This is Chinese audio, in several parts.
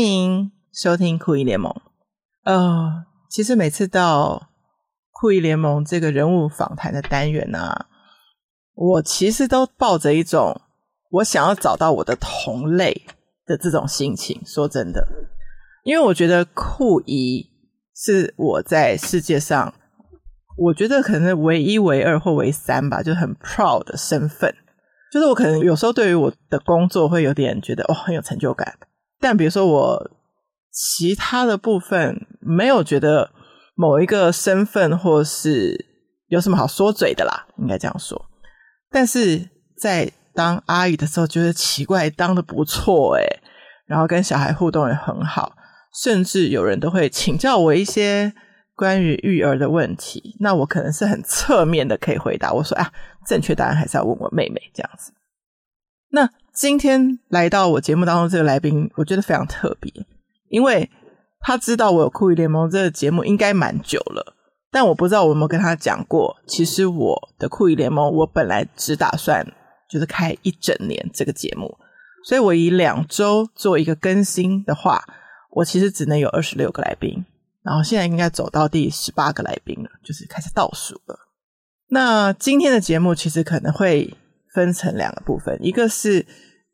欢迎收听酷姨联盟。呃，其实每次到酷姨联盟这个人物访谈的单元呢、我其实都抱着一种我想要找到我的同类的这种心情。说真的，因为我觉得酷姨是我在世界上，我觉得可能唯一、唯二或唯三吧，就很 proud 的身份。就是我可能有时候对于我的工作会有点觉得哦，很有成就感，但比如说我其他的部分没有觉得某一个身份或是有什么好说嘴的啦，应该这样说。但是在当阿姨的时候，觉得奇怪，当的不错诶，然后跟小孩互动也很好，甚至有人都会请教我一些。关于育儿的问题，那我可能是很侧面的可以回答。我说啊，正确答案还是要问我妹妹这样子。那今天来到我节目当中这个来宾，我觉得非常特别，因为他知道我有酷姨联盟这个节目应该蛮久了，但我不知道我有没有跟他讲过，其实我的酷姨联盟我本来只打算就是开一整年这个节目，所以我以两周做一个更新的话，我其实只能有二十六个来宾。然后现在应该走到第十八个来宾了，就是开始倒数了。那今天的节目其实可能会分成两个部分，一个是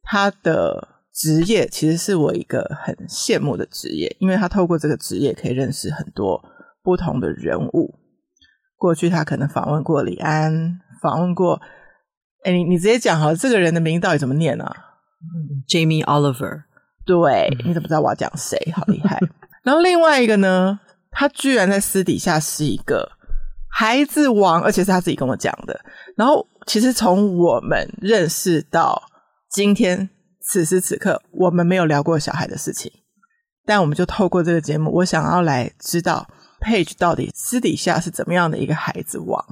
他的职业，其实是我一个很羡慕的职业，因为他透过这个职业可以认识很多不同的人物。过去他可能访问过李安，访问过，哎，你你直接讲好了，这个人的名到底怎么念啊？Jamie Oliver。对，你怎么知道我要讲谁？好厉害。然后另外一个呢，他居然在私底下是一个孩子王，而且是他自己跟我讲的。然后其实从我们认识到今天此时此刻，我们没有聊过小孩的事情，但我们就透过这个节目，我想要来知道 Paige 到底私底下是怎么样的一个孩子王。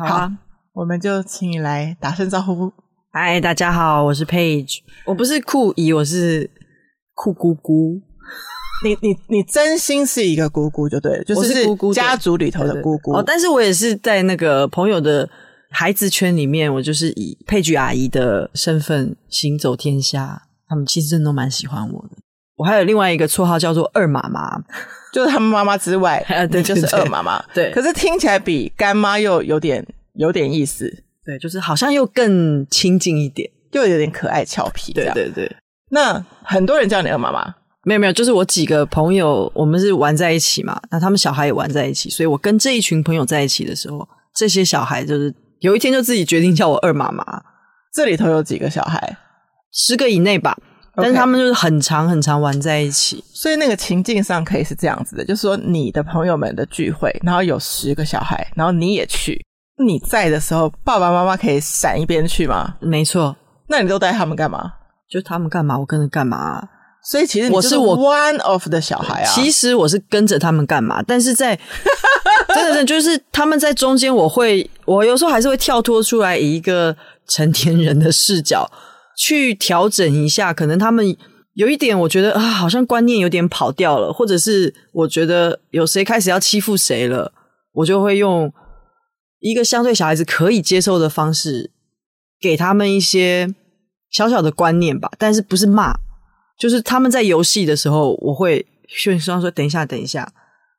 好啊，好，我们就请你来打声招呼。嗨，大家好，我是 Paige，我不是酷姨，我是酷姑姑。你你你真心是一个姑姑就对了，就是姑姑家族里头的姑姑。哦，但是我也是在那个朋友的孩子圈里面，我就是以佩菊阿姨的身份行走天下。他们其实真的都蛮喜欢我的。我还有另外一个绰号叫做二妈妈，就是他们妈妈之外，对，就是二妈妈。对，可是听起来比干妈又有点有点意思。对，就是好像又更亲近一点，又有点可爱俏皮。对对对。那很多人叫你二妈妈。没有没有，就是我几个朋友，我们是玩在一起嘛，那他们小孩也玩在一起，所以我跟这一群朋友在一起的时候，这些小孩就是有一天就自己决定叫我二妈妈。这里头有几个小孩？十个以内吧，但是他们就是很长很长玩在一起，所以那个情境上可以是这样子的，就是说你的朋友们的聚会，然后有十个小孩，然后你也去，你在的时候，爸爸妈妈可以闪一边去吗？没错，那你都带他们干嘛？就他们干嘛，我跟着干嘛。所以其实我是我 one of 的小孩啊。其实我是跟着他们干嘛？但是在 真的是就是他们在中间，我会我有时候还是会跳脱出来，以一个成年人的视角去调整一下。可能他们有一点，我觉得啊，好像观念有点跑掉了，或者是我觉得有谁开始要欺负谁了，我就会用一个相对小孩子可以接受的方式，给他们一些小小的观念吧。但是不是骂。就是他们在游戏的时候，我会劝说说：“等一下，等一下，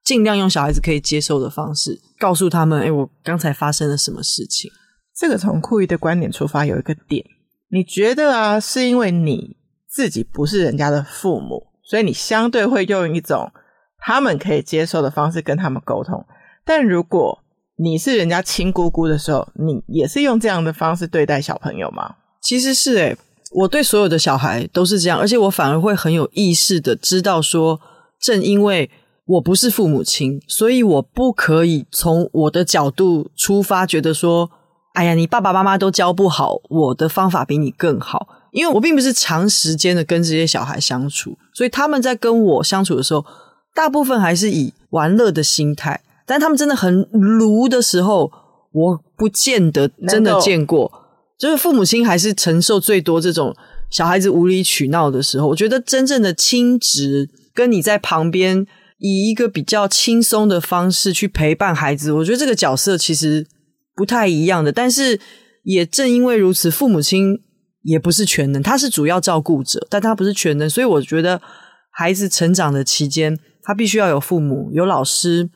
尽量用小孩子可以接受的方式告诉他们，哎，我刚才发生了什么事情。”这个从酷姨的观点出发，有一个点，你觉得啊，是因为你自己不是人家的父母，所以你相对会用一种他们可以接受的方式跟他们沟通。但如果你是人家亲姑姑的时候，你也是用这样的方式对待小朋友吗？其实是诶。我对所有的小孩都是这样，而且我反而会很有意识的知道说，正因为我不是父母亲，所以我不可以从我的角度出发，觉得说，哎呀，你爸爸妈妈都教不好，我的方法比你更好。因为我并不是长时间的跟这些小孩相处，所以他们在跟我相处的时候，大部分还是以玩乐的心态。但他们真的很卢的时候，我不见得真的见过。就是父母亲还是承受最多这种小孩子无理取闹的时候，我觉得真正的亲职跟你在旁边以一个比较轻松的方式去陪伴孩子，我觉得这个角色其实不太一样的。但是也正因为如此，父母亲也不是全能，他是主要照顾者，但他不是全能，所以我觉得孩子成长的期间，他必须要有父母、有老师、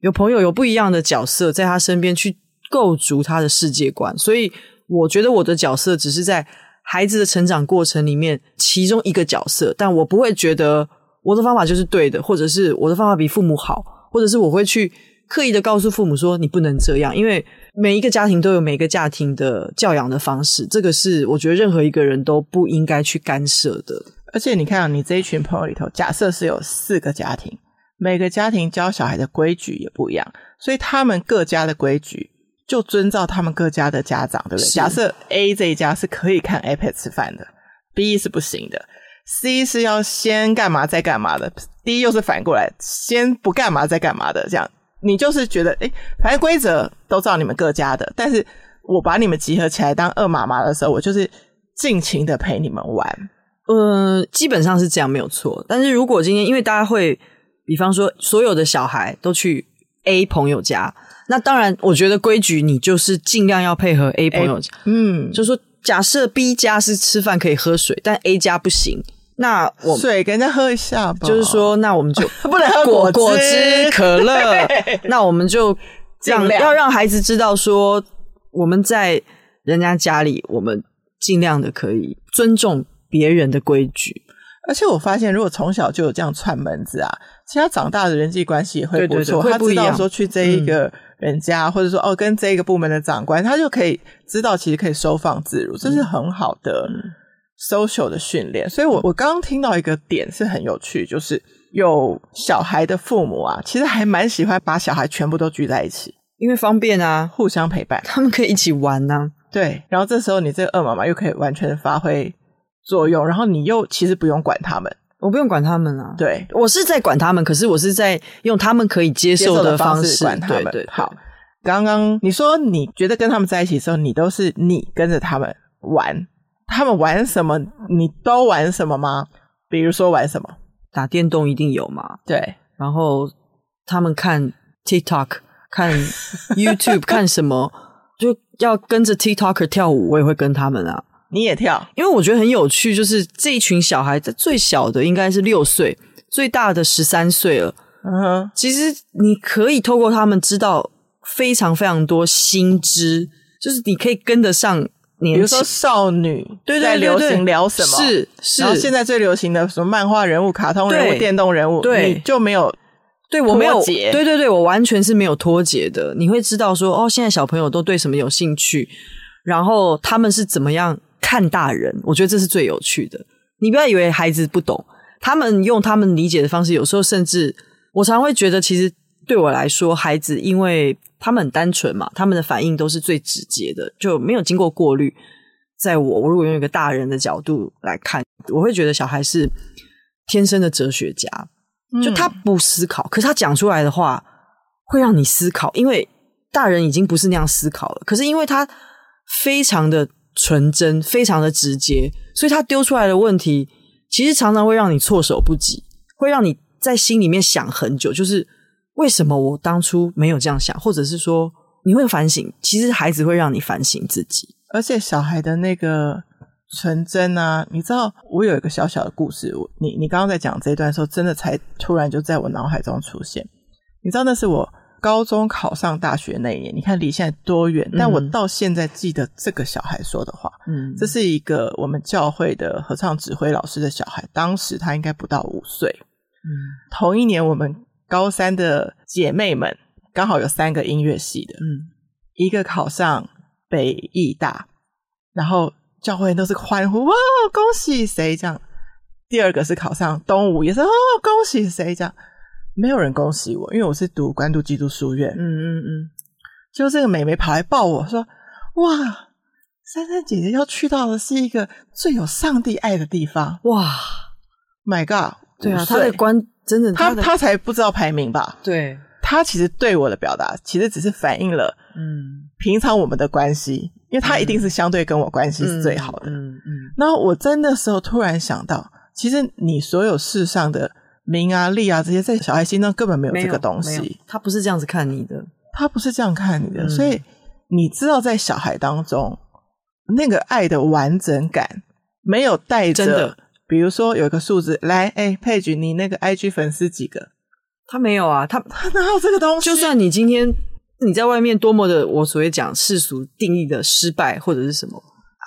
有朋友、有不一样的角色在他身边去构筑他的世界观。所以，我觉得我的角色只是在孩子的成长过程里面其中一个角色，但我不会觉得我的方法就是对的，或者是我的方法比父母好，或者是我会去刻意的告诉父母说你不能这样，因为每一个家庭都有每个家庭的教养的方式，这个是我觉得任何一个人都不应该去干涉的。而且你看啊，你这一群朋友里头，假设是有四个家庭，每个家庭教小孩的规矩也不一样，所以他们各家的规矩就遵照他们各家的家长，对不对？假设 A 这一家是可以看 iPad 吃饭的，B 是不行的，C 是要先干嘛再干嘛的，D 又是反过来，先不干嘛再干嘛的。这样你就是觉得，哎，反正规则都照你们各家的，但是我把你们集合起来当二妈妈的时候，我就是尽情的陪你们玩。呃，基本上是这样没有错。但是如果今天因为大家会，比方说所有的小孩都去 A 朋友家，那当然我觉得规矩你就是尽量要配合 A 朋友。嗯，就是说假设 B 家是吃饭可以喝水，但 A 家不行，那我水给人家喝一下吧。就是说，那我们就 不能喝果果汁、可乐。那我们就这样要让孩子知道说，我们在人家家里，我们尽量的可以尊重。别人的规矩，而且我发现，如果从小就有这样串门子啊，其实他长大的人际关系也会不错。对对对，不。他知道说去这一个人家，嗯、或者说哦跟这一个部门的长官，他就可以知道其实可以收放自如，这是很好的 social 的训练。所以我我刚刚听到一个点是很有趣，就是有小孩的父母啊，其实还蛮喜欢把小孩全部都聚在一起，因为方便啊，互相陪伴，他们可以一起玩呢、啊。对，然后这时候你这个二妈妈又可以完全的发挥。作用，然后你又其实不用管他们，我不用管他们啊。对，我是在管他们，可是我是在用他们可以接受的方式管他们。对，对，对，好，刚刚你说你觉得跟他们在一起的时候，你都是你跟着他们玩，他们玩什么你都玩什么吗？比如说玩什么？打电动一定有嘛？对，然后他们看 TikTok、看 YouTube、看什么，就要跟着 TikToker 跳舞，我也会跟他们啊。你也跳，因为我觉得很有趣，就是这一群小孩子最小的应该是六岁，最大的十三岁了。嗯哼，其实你可以透过他们知道非常非常多新知，就是你可以跟得上年。比如说少女对在流行聊什么？是是，然后现在最流行的什么漫画人物、卡通人物、电动人物，对，你就没有对我没有对对对，我完全是没有脱节的。你会知道说哦，现在小朋友都对什么有兴趣，然后他们是怎么样。看大人，我觉得这是最有趣的。你不要以为孩子不懂，他们用他们理解的方式，有时候甚至我常会觉得，其实对我来说，孩子因为他们很单纯嘛，他们的反应都是最直接的，就没有经过过滤。在我，我如果用一个大人的角度来看，我会觉得小孩是天生的哲学家，就他不思考，可是他讲出来的话会让你思考，因为大人已经不是那样思考了。可是因为他非常的。纯真，非常的直接，所以他丢出来的问题，其实常常会让你措手不及，会让你在心里面想很久，就是为什么我当初没有这样想，或者是说你会反省，其实孩子会让你反省自己，而且小孩的那个纯真啊，你知道，我有一个小小的故事，我你你刚刚在讲这一段的时候，真的才突然就在我脑海中出现，你知道那是我。高中考上大学那一年，你看离现在多远？但我到现在记得这个小孩说的话。嗯，这是一个我们教会的合唱指挥老师的小孩，当时他应该不到五岁。嗯，同一年我们高三的姐妹们刚好有三个音乐系的，嗯，一个考上北艺大，然后教会都是欢呼哇，恭喜谁这样；第二个是考上东吴，也是哦，恭喜谁这样。没有人恭喜我，因为我是读关渡基督书院。嗯嗯嗯，就这个美眉跑来抱我说：“哇，珊珊姐姐要去到的是一个最有上帝爱的地方。”哇，My God！对啊，她的关真的，她她才不知道排名吧？对，她其实对我的表达，其实只是反映了嗯，平常我们的关系，因为她一定是相对跟我关系是最好的。嗯嗯，那我在那时候突然想到，其实你所有世上的。名啊利啊这些，在小孩心中根本没有这个东西。他不是这样子看你的，他不是这样看你的。嗯、所以你知道，在小孩当中，那个爱的完整感没有带着比如说有一个数字，来，哎，佩菊，你那个 IG 粉丝几个？他没有啊，他他哪有这个东西？就算你今天你在外面多么的，我所谓讲世俗定义的失败或者是什么，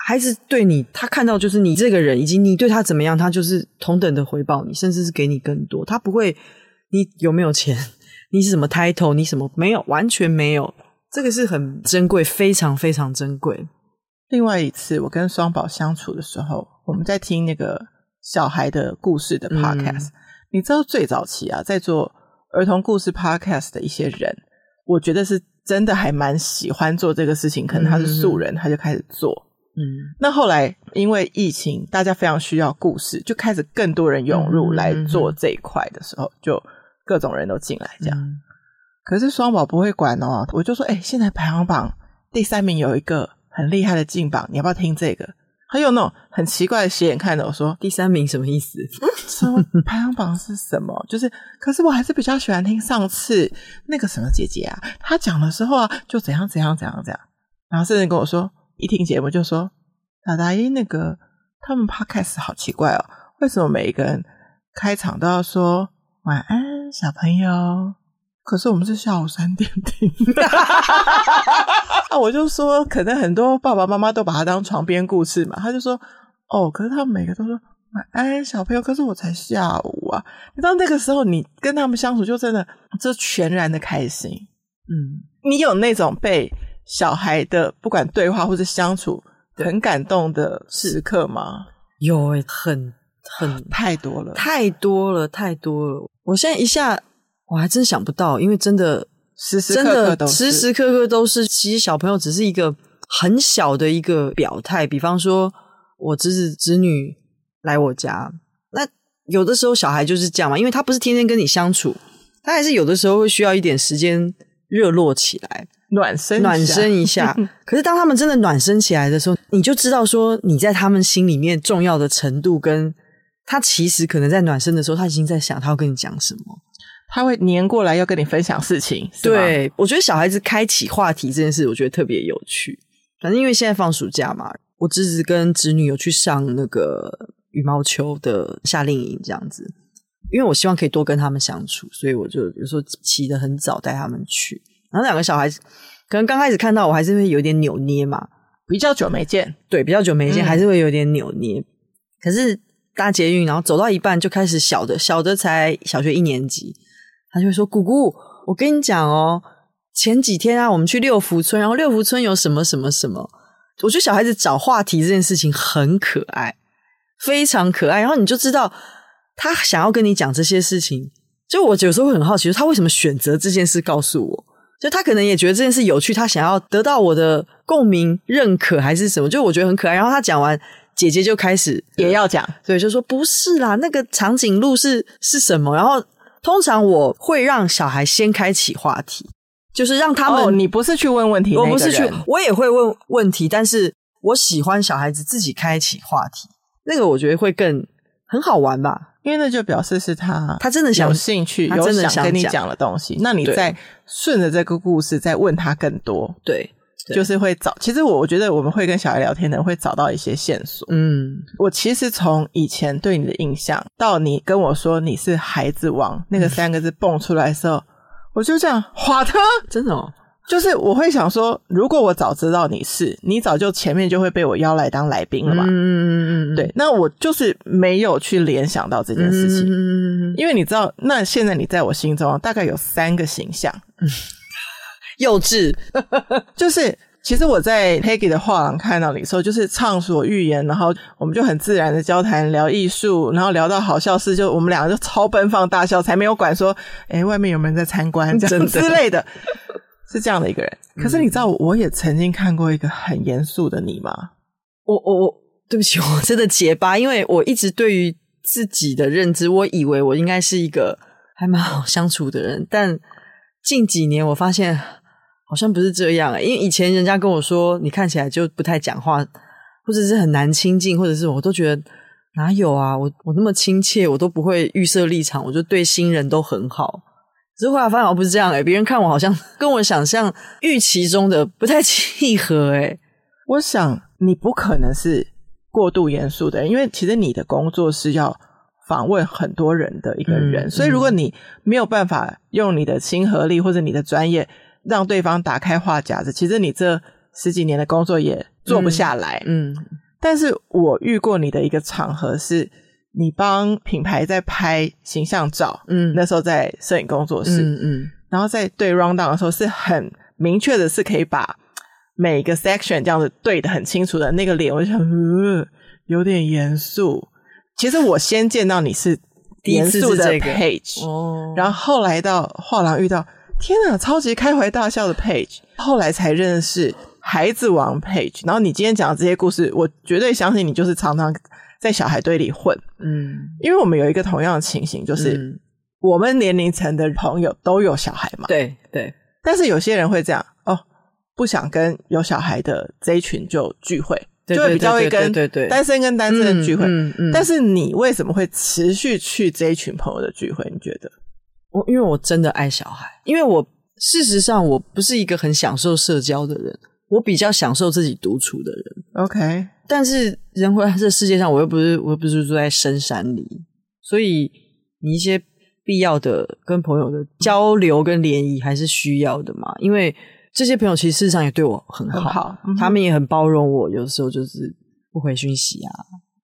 孩子对你，他看到就是你这个人，以及你对他怎么样，他就是同等的回报你，甚至是给你更多。他不会，你有没有钱？你是什么 title？你什么没有？完全没有。这个是很珍贵，非常非常珍贵。另外一次，我跟双宝相处的时候，我们在听那个小孩的故事的 podcast。嗯、你知道最早期啊，在做。儿童故事 podcast 的一些人，我觉得是真的还蛮喜欢做这个事情。可能他是素人，嗯、他就开始做。嗯，那后来因为疫情，大家非常需要故事，就开始更多人涌入来做这一块的时候，嗯、就各种人都进来这样。嗯、可是双宝不会管哦，我就说，哎、欸，现在排行榜第三名有一个很厉害的进榜，你要不要听这个？他有那种很奇怪的斜眼看着我说：“第三名什么意思？什么排行榜是什么？就是，可是我还是比较喜欢听上次那个什么姐姐啊，她讲的时候啊，就怎样怎样怎样怎样。然后甚至跟我说，一听节目就说：‘大大一，那个他们 podcast 好奇怪哦，为什么每一个人开场都要说晚安，小朋友？’”可是我们是下午三点听，啊，我就说可能很多爸爸妈妈都把它当床边故事嘛。他就说哦，可是他们每个都说晚安小朋友，可是我才下午啊。你知道那个时候你跟他们相处就真的就全然的开心。嗯，你有那种被小孩的不管对话或者相处很感动的时刻吗？有诶、欸，很很太多了，太多了，太多了。我现在一下。我还真想不到，因为真的时时刻刻都时时刻刻都是。其实小朋友只是一个很小的一个表态，比方说我侄子侄女来我家，那有的时候小孩就是这样嘛，因为他不是天天跟你相处，他还是有的时候会需要一点时间热络起来，暖身暖身一下。可是当他们真的暖身起来的时候，你就知道说你在他们心里面重要的程度，跟他其实可能在暖身的时候，他已经在想他要跟你讲什么。他会黏过来要跟你分享事情，对，我觉得小孩子开启话题这件事，我觉得特别有趣。反正因为现在放暑假嘛，我侄子跟侄女有去上那个羽毛球的夏令营，这样子。因为我希望可以多跟他们相处，所以我就有时候起得很早带他们去。然后两个小孩子可能刚开始看到我还是会有点扭捏嘛，比较久没见，对，比较久没见，还是会有点扭捏。嗯、可是搭捷运，然后走到一半就开始小的，小的才小学一年级。他就会说：“姑姑，我跟你讲哦，前几天啊，我们去六福村，然后六福村有什么什么什么。我觉得小孩子找话题这件事情很可爱，非常可爱。然后你就知道他想要跟你讲这些事情。就我有时候会很好奇，他为什么选择这件事告诉我？就他可能也觉得这件事有趣，他想要得到我的共鸣、认可还是什么？就我觉得很可爱。然后他讲完，姐姐就开始也要讲，所以就说不是啦，那个长颈鹿是是什么？然后。”通常我会让小孩先开启话题，就是让他们。哦，你不是去问问题，我不是去，我也会问问题，但是我喜欢小孩子自己开启话题，那个我觉得会更很好玩吧，因为那就表示是他他真的想有兴趣，他真的想跟你讲。的东西，那你再顺着这个故事再问他更多，对。就是会找，其实我我觉得我们会跟小孩聊天的人会找到一些线索。嗯，我其实从以前对你的印象到你跟我说你是孩子王那个三个字蹦出来的时候，嗯、我就这样华特，真的哦，就是我会想说，如果我早知道你是，你早就前面就会被我邀来当来宾了嘛。嗯嗯嗯，对，那我就是没有去联想到这件事情，嗯，因为你知道，那现在你在我心中大概有三个形象。嗯 幼稚，就是其实我在 Peggy 的画廊看到你说，就是畅所欲言，然后我们就很自然的交谈聊艺术，然后聊到好笑事，就我们两个就超奔放大笑，才没有管说，哎，外面有没有人在参观这样。之类的，是这样的一个人。可是你知道，我也曾经看过一个很严肃的你吗？我我我，对不起，我真的结巴，因为我一直对于自己的认知，我以为我应该是一个还蛮好相处的人，但近几年我发现。好像不是这样，因为以前人家跟我说，你看起来就不太讲话，或者是很难亲近，或者是我都觉得哪有啊，我我那么亲切，我都不会预设立场，我就对新人都很好。可是后来发现我不是这样诶，别人看我好像 跟我想象预期中的不太契合诶。我想你不可能是过度严肃的人，因为其实你的工作是要访问很多人的一个人，嗯、所以如果你没有办法用你的亲和力或者你的专业让对方打开话匣子，其实你这十几年的工作也做不下来。嗯，嗯，但是我遇过你的一个场合是，你帮品牌在拍形象照，嗯，那时候在摄影工作室，嗯嗯，嗯，然后在对 round down 的时候是很明确的，是可以把。每个 section 这样子对的很清楚的那个脸，我就想，嗯，有点严肃。其实我先见到你是严肃的 Page，哦，然后后来到画廊遇到，天哪，超级开怀大笑的 Page，后来才认识孩子王 Page。然后你今天讲的这些故事，我绝对相信你就是常常在小孩堆里混，嗯，因为我们有一个同样的情形，就是、嗯、我们年龄层的朋友都有小孩嘛，对对，但是有些人会这样哦。不想跟有小孩的这一群就聚会，就会比较会跟单身跟单身的聚会。嗯嗯。但是你为什么会持续去这一群朋友的聚会？你觉得？我因为我真的爱小孩，因为我事实上我不是一个很享受社交的人，我比较享受自己独处的人。OK，但是人活在这世界上，我又不是我又不是住在深山里，所以你一些必要的跟朋友的交流跟联谊还是需要的嘛，因为。这些朋友其实事实上也对我很好，很好嗯、他们也很包容我。有时候就是不回讯息啊，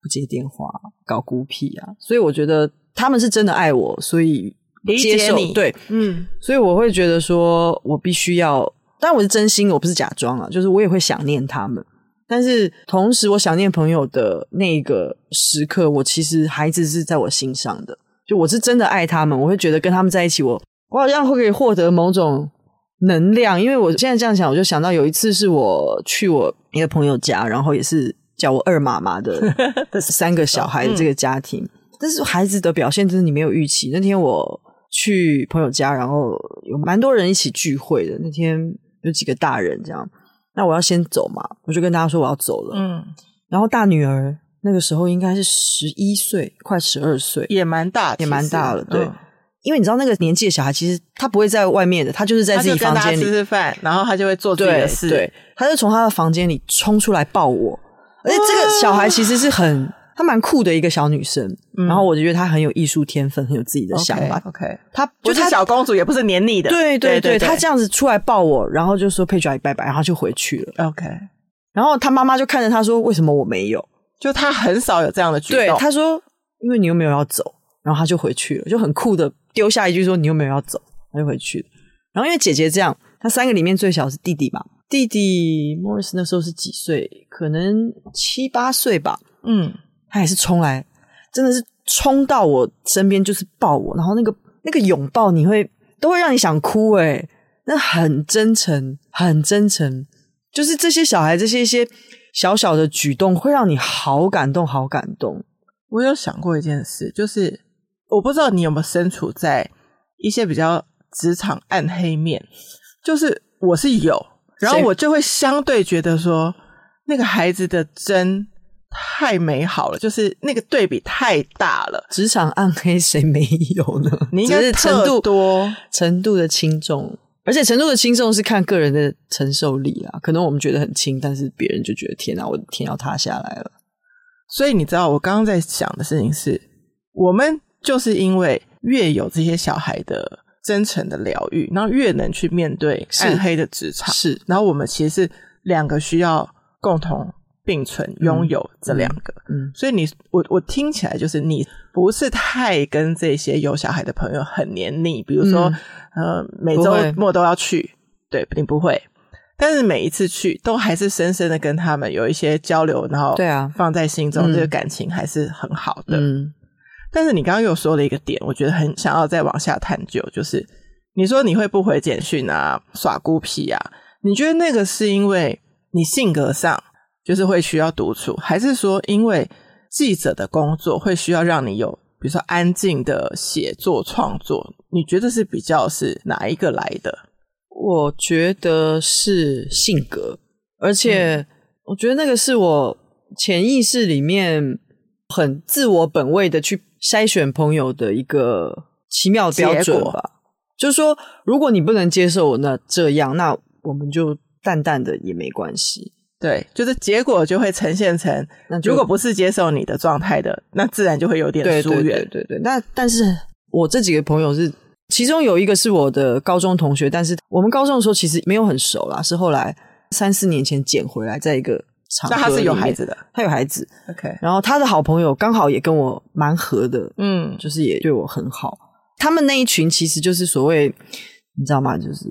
不接电话，搞孤僻啊。所以我觉得他们是真的爱我，所以接受你。对，嗯，所以我会觉得说我必须要，但我是真心，我不是假装啊。就是我也会想念他们，但是同时我想念朋友的那个时刻，我其实孩子是在我心上的。就我是真的爱他们，我会觉得跟他们在一起我，我我好像会可以获得某种。能量，因为我现在这样想，我就想到有一次是我去我一个朋友家，然后也是叫我二妈妈的 三个小孩的这个家庭，嗯、但是孩子的表现真的你没有预期。那天我去朋友家，然后有蛮多人一起聚会的。那天有几个大人这样，那我要先走嘛，我就跟大家说我要走了。嗯，然后大女儿那个时候应该是十一岁，快十二岁，也蛮大，也蛮大了，对。嗯因为你知道那个年纪的小孩，其实他不会在外面的，他就是在自己房间里吃吃饭，然后他就会做自己的事。对，对，他就从他的房间里冲出来抱我，而且这个小孩其实是很，他蛮酷的一个小女生。嗯、然后我就觉得她很有艺术天分，很有自己的想法。OK，, okay 她就是小公主，也不是黏腻的。对对对，她这样子出来抱我，然后就说佩芮拜拜，然后就回去了。OK，然后她妈妈就看着她说：“为什么我没有？”就她很少有这样的举动。对，他说：“因为你又没有要走。”然后她就回去了，就很酷的。丢下一句说：“你又没有要走，她就回去了。”然后因为姐姐这样，她三个里面最小是弟弟嘛？弟弟 Morris 那时候是几岁？可能七八岁吧。嗯，他也是冲来，真的是冲到我身边，就是抱我，然后那个那个拥抱，你会都会让你想哭诶，那很真诚，很真诚。就是这些小孩这些一些小小的举动，会让你好感动，好感动。我有想过一件事，就是。我不知道你有没有身处在一些比较职场暗黑面，就是我是有，然后我就会相对觉得说，那个孩子的真太美好了，就是那个对比太大了。职场暗黑谁没有呢？你应该是程度多程度的轻重，而且程度的轻重是看个人的承受力啊。可能我们觉得很轻，但是别人就觉得天哪，我的天要塌下来了。所以你知道，我刚刚在想的事情是我们。就是因为越有这些小孩的真诚的疗愈，然后越能去面对暗黑的职场，是，是。然后我们其实是两个需要共同并存拥有这两个，嗯。嗯，所以你我我听起来就是你不是太跟这些有小孩的朋友很黏腻，比如说、嗯、呃每周末都要去，对，你不会。但是每一次去都还是深深的跟他们有一些交流，然后对啊，放在心中，这个感情还是很好的，嗯。但是你刚刚又说了一个点，我觉得很想要再往下探究，就是你说你会不回简讯啊，耍孤僻啊，你觉得那个是因为你性格上就是会需要独处，还是说因为记者的工作会需要让你有比如说安静的写作创作？你觉得是比较是哪一个来的？我觉得是性格，而且我觉得那个是我潜意识里面很自我本位的去。筛选朋友的一个奇妙标准吧，就是说，如果你不能接受我，那这样，那我们就淡淡的也没关系。对，就是结果就会呈现成，那如果不是接受你的状态的，那自然就会有点疏远。对对对对，那但是我这几个朋友是，其中有一个是我的高中同学，但是我们高中的时候其实没有很熟啦，是后来三四年前捡回来，在一个场合，那他是有孩子的，他有孩子，OK。然后他的好朋友刚好也跟我蛮合的，嗯，就是也对我很好。他们那一群其实就是所谓，你知道吗？就是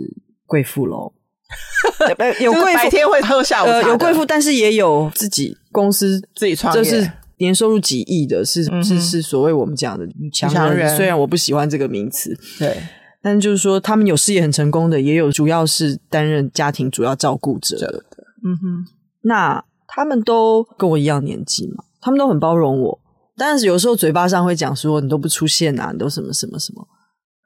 贵妇喽。有贵妇白天会喝下午茶，呃，有贵妇，但是也有自己公司自己创业，就是年收入几亿的，是、嗯、是是所谓我们讲的女强人，人。虽然我不喜欢这个名词，对，但就是说他们有事业很成功的，也有主要是担任家庭主要照顾者的。嗯哼，那他们都跟我一样年纪嘛，他们都很包容我，但是有时候嘴巴上会讲说你都不出现啊，你都什么什么什么，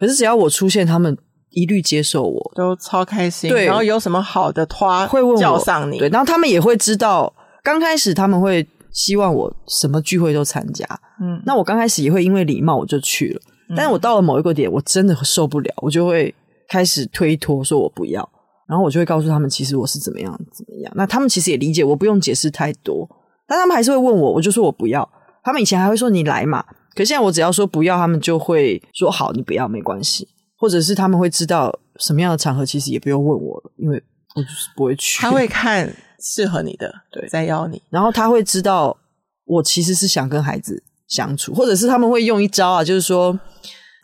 可是只要我出现，他们。一律接受我，都超开心。对，然后有什么好的，他会问我叫上你。对，然后他们也会知道，刚开始他们会希望我什么聚会都参加。嗯，那我刚开始也会因为礼貌我就去了，嗯，但是我到了某一个点，我真的受不了，我就会开始推脱，说我不要。然后我就会告诉他们，其实我是怎么样怎么样。那他们其实也理解，我不用解释太多，但他们还是会问我，我就说我不要。他们以前还会说你来嘛，可是现在我只要说不要，他们就会说好，你不要没关系。或者是他们会知道什么样的场合，其实也不用问我了，因为我就是不会去。他会看适合你的，对，再邀你。然后他会知道我其实是想跟孩子相处，或者是他们会用一招啊，就是说，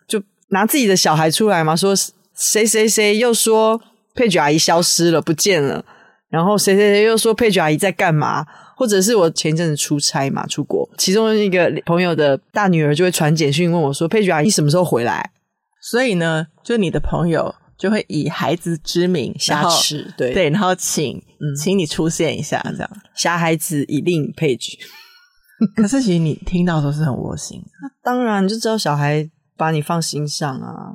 就拿自己的小孩出来嘛，说谁谁谁又说佩举阿姨消失了，不见了，然后谁谁谁又说佩菊阿姨在干嘛，或者是我前一阵子出差嘛，出国，其中一个朋友的大女儿就会传简讯问我说，佩菊阿姨什么时候回来？所以呢，就你的朋友就会以孩子之名挟持，对对，然后请、嗯、请你出现一下，这样挟孩子以令 Page。可是其实你听到都是很窝心，那当然你就知道小孩把你放心上啊。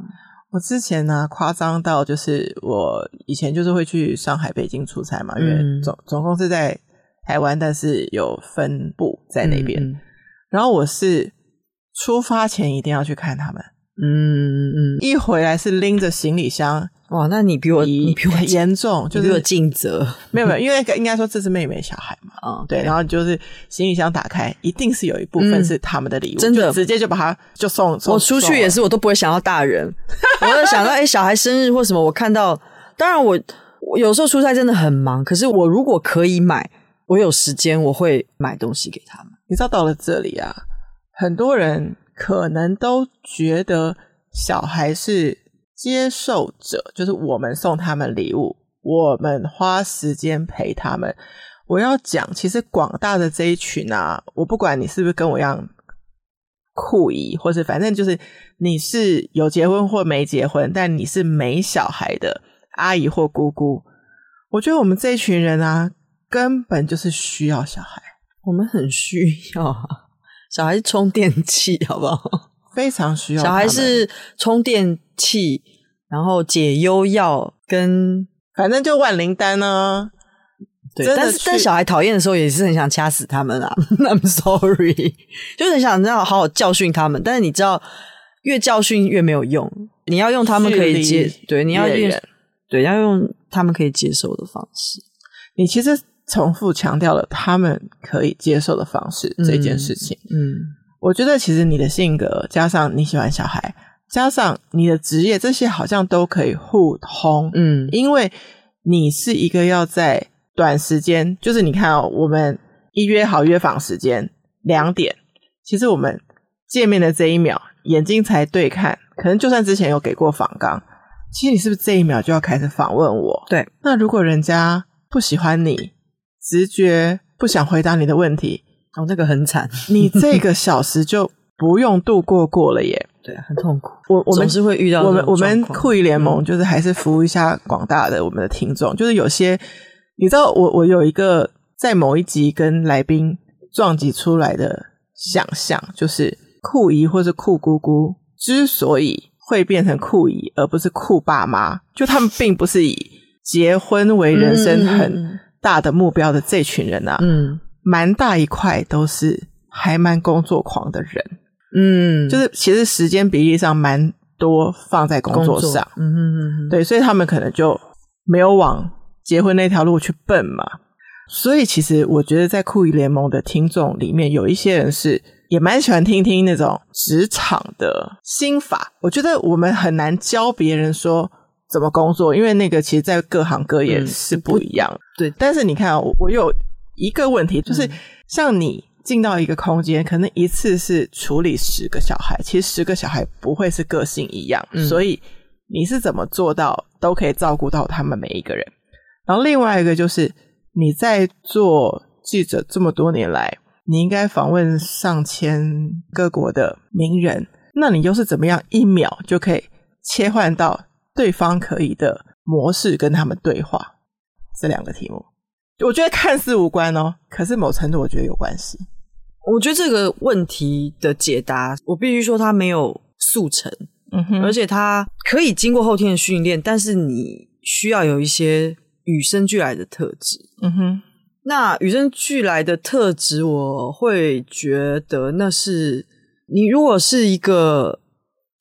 我之前呢夸张到就是我以前就是会去上海、北京出差嘛，因为总总共是在台湾，但是有分部在那边、嗯。然后我是出发前一定要去看他们。嗯嗯，一回来是拎着行李箱，哇！那你比我你比我严重，就是有尽责。没有没有，因为应该说这是妹妹小孩嘛，啊、嗯，对。然后就是行李箱打开，一定是有一部分是他们的礼物，嗯、真的直接就把它就送，送。我出去也是，我都不会想到大人，我就想到哎、欸，小孩生日或什么，我看到。当然我，我有时候出差真的很忙，可是我如果可以买，我有时间我会买东西给他们。你知道到了这里啊，很多人。可能都觉得小孩是接受者，就是我们送他们礼物，我们花时间陪他们。我要讲，其实广大的这一群啊，我不管你是不是跟我一样酷姨，或是反正就是你是有结婚或没结婚，但你是没小孩的阿姨或姑姑，我觉得我们这一群人啊，根本就是需要小孩，我们很需要。小孩是充电器，好不好？非常需要。小孩是充电器，然后解忧药跟反正就万灵丹呢。对，但是但小孩讨厌的时候，也是很想掐死他们啊。I'm sorry，就很想这样好好教训他们。但是你知道，越教训越没有用。你要用他们可以接，对，你要用对，要用他们可以接受的方式。你其实。重复强调了他们可以接受的方式，嗯，这件事情。嗯，我觉得其实你的性格加上你喜欢小孩，加上你的职业，这些好像都可以互通。嗯，因为你是一个要在短时间，就是你看哦，我们一约好约访时间两点，其实我们见面的这一秒，眼睛才对看，可能就算之前有给过访纲，其实你是不是这一秒就要开始访问我？对，那如果人家不喜欢你，直觉不想回答你的问题，哦，这个很惨。你这个小时就不用度过过了耶，对，很痛苦。我我们是会遇到我们我们酷姨联盟就是还是服务一下广大的我们的听众，嗯，就是有些你知道，我我有一个在某一集跟来宾撞击出来的想象，就是酷姨或是酷姑姑之所以会变成酷姨而不是酷爸妈，就他们并不是以结婚为人生很。大的目标的这群人啊，嗯，蛮大一块都是还蛮工作狂的人，嗯，就是其实时间比例上蛮多放在工作上，嗯嗯嗯，对，所以他们可能就没有往结婚那条路去奔嘛。所以其实我觉得在酷娱联盟的听众里面，有一些人是也蛮喜欢听听那种职场的心法。我觉得我们很难教别人说怎么工作，因为那个其实，在各行各业是不一样。嗯、对，但是你看，我我有一个问题，就是像你进到一个空间，可能一次是处理十个小孩，其实十个小孩不会是个性一样，嗯、所以你是怎么做到都可以照顾到他们每一个人？然后另外一个就是你在做记者这么多年来，你应该访问上千各国的名人，那你又是怎么样一秒就可以切换到对方可以的模式跟他们对话？这两个题目，我觉得看似无关哦，可是某程度我觉得有关系。我觉得这个问题的解答，我必须说它没有速成，嗯哼，而且它可以经过后天的训练，但是你需要有一些。与生俱来的特质，嗯哼，那与生俱来的特质，我会觉得那是你如果是一个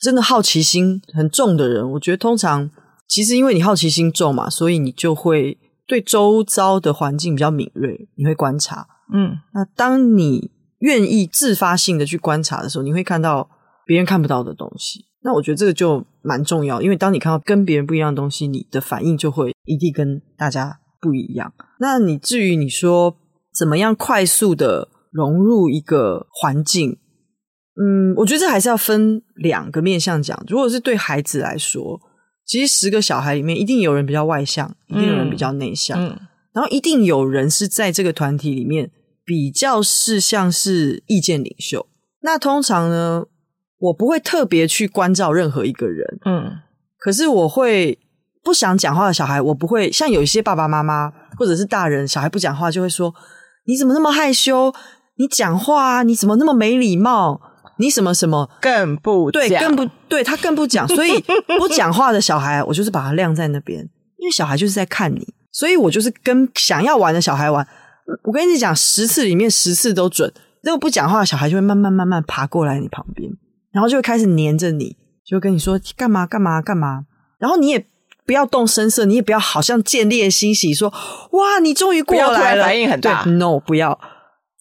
真的好奇心很重的人，我觉得通常其实因为你好奇心重嘛，所以你就会对周遭的环境比较敏锐，你会观察，嗯，那当你愿意自发性的去观察的时候，你会看到别人看不到的东西。那我觉得这个就蛮重要，因为当你看到跟别人不一样的东西，你的反应就会一定跟大家不一样。那你至于你说怎么样快速的融入一个环境，嗯，我觉得这还是要分两个面向讲。如果是对孩子来说，其实十个小孩里面一定有人比较外向，一定有人比较内向，嗯，然后一定有人是在这个团体里面比较是像是意见领袖。那通常呢，我不会特别去关照任何一个人，嗯，可是我会不想讲话的小孩，我不会像有一些爸爸妈妈或者是大人，小孩不讲话就会说：“你怎么那么害羞？你讲话啊，你怎么那么没礼貌？你什么什么更不讲，对，更不对，他更不讲。所以不讲话的小孩，我就是把他晾在那边，因为小孩就是在看你，所以我就是跟想要玩的小孩玩。我跟你讲，十次里面十次都准。那个不讲话的小孩就会慢慢慢慢爬过来你旁边。然后就会开始黏着你，就跟你说干嘛干嘛干嘛。然后你也不要动声色，你也不要好像见猎欣喜，说哇，你终于过来了，反应很大。对，no，不要。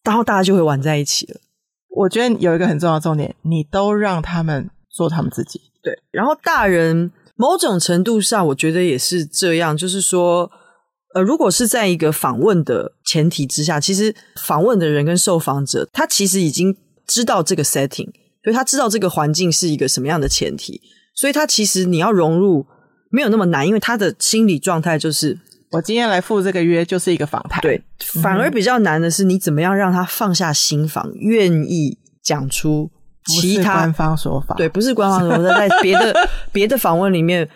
然后大家就会玩在一起了。我觉得有一个很重要的重点，你都让他们做他们自己。对，然后大人某种程度上，我觉得也是这样，就是说，呃，如果是在一个访问的前提之下，其实访问的人跟受访者，他其实已经知道这个 setting。所以他知道这个环境是一个什么样的前提，所以他其实你要融入没有那么难，因为他的心理状态就是我今天来赴这个约就是一个访谈。对，反而比较难的是你怎么样让他放下心防，愿意讲出其他官方说法。对，不是官方说法，在别的 别的访问里面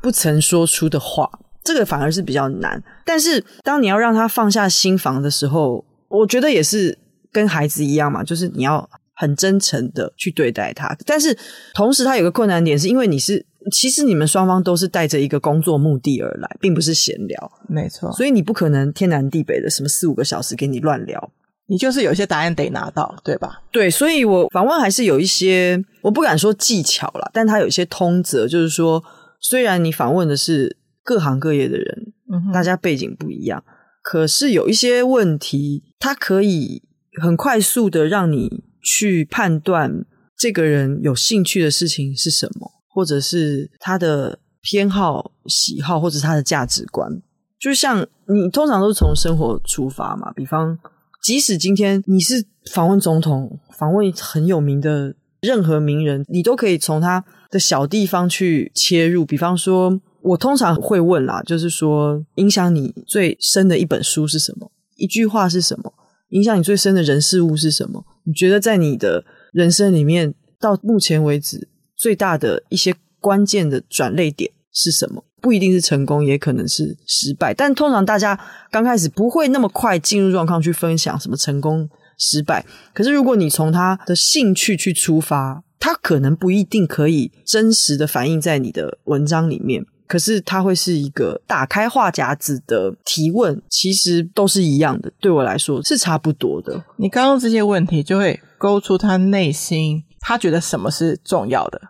不曾说出的话，这个反而是比较难。但是当你要让他放下心防的时候，我觉得也是跟孩子一样嘛，就是你要。很真诚的去对待他，但是同时他有个困难点，是因为你是其实你们双方都是带着一个工作目的而来，并不是闲聊，没错。所以你不可能天南地北的什么四五个小时给你乱聊，你就是有些答案得拿到，对吧？对，所以我访问还是有一些，我不敢说技巧啦，但他有一些通则，就是说，虽然你访问的是各行各业的人，嗯，大家背景不一样，可是有一些问题，它可以很快速的让你。去判断这个人有兴趣的事情是什么，或者是他的偏好、喜好，或者是他的价值观。就像你通常都是从生活出发嘛，比方，即使今天你是访问总统、访问很有名的任何名人，你都可以从他的小地方去切入。比方说，我通常会问啦，就是说，影响你最深的一本书是什么？一句话是什么？影响你最深的人事物是什么？你觉得在你的人生里面，到目前为止最大的一些关键的转捩点是什么？不一定是成功，也可能是失败。但通常大家刚开始不会那么快进入状况去分享什么成功、失败。可是如果你从他的兴趣去出发，他可能不一定可以真实的反映在你的文章里面。可是它会是一个打开话匣子的提问，其实都是一样的。对我来说是差不多的。你刚刚这些问题就会勾出他内心，他觉得什么是重要的？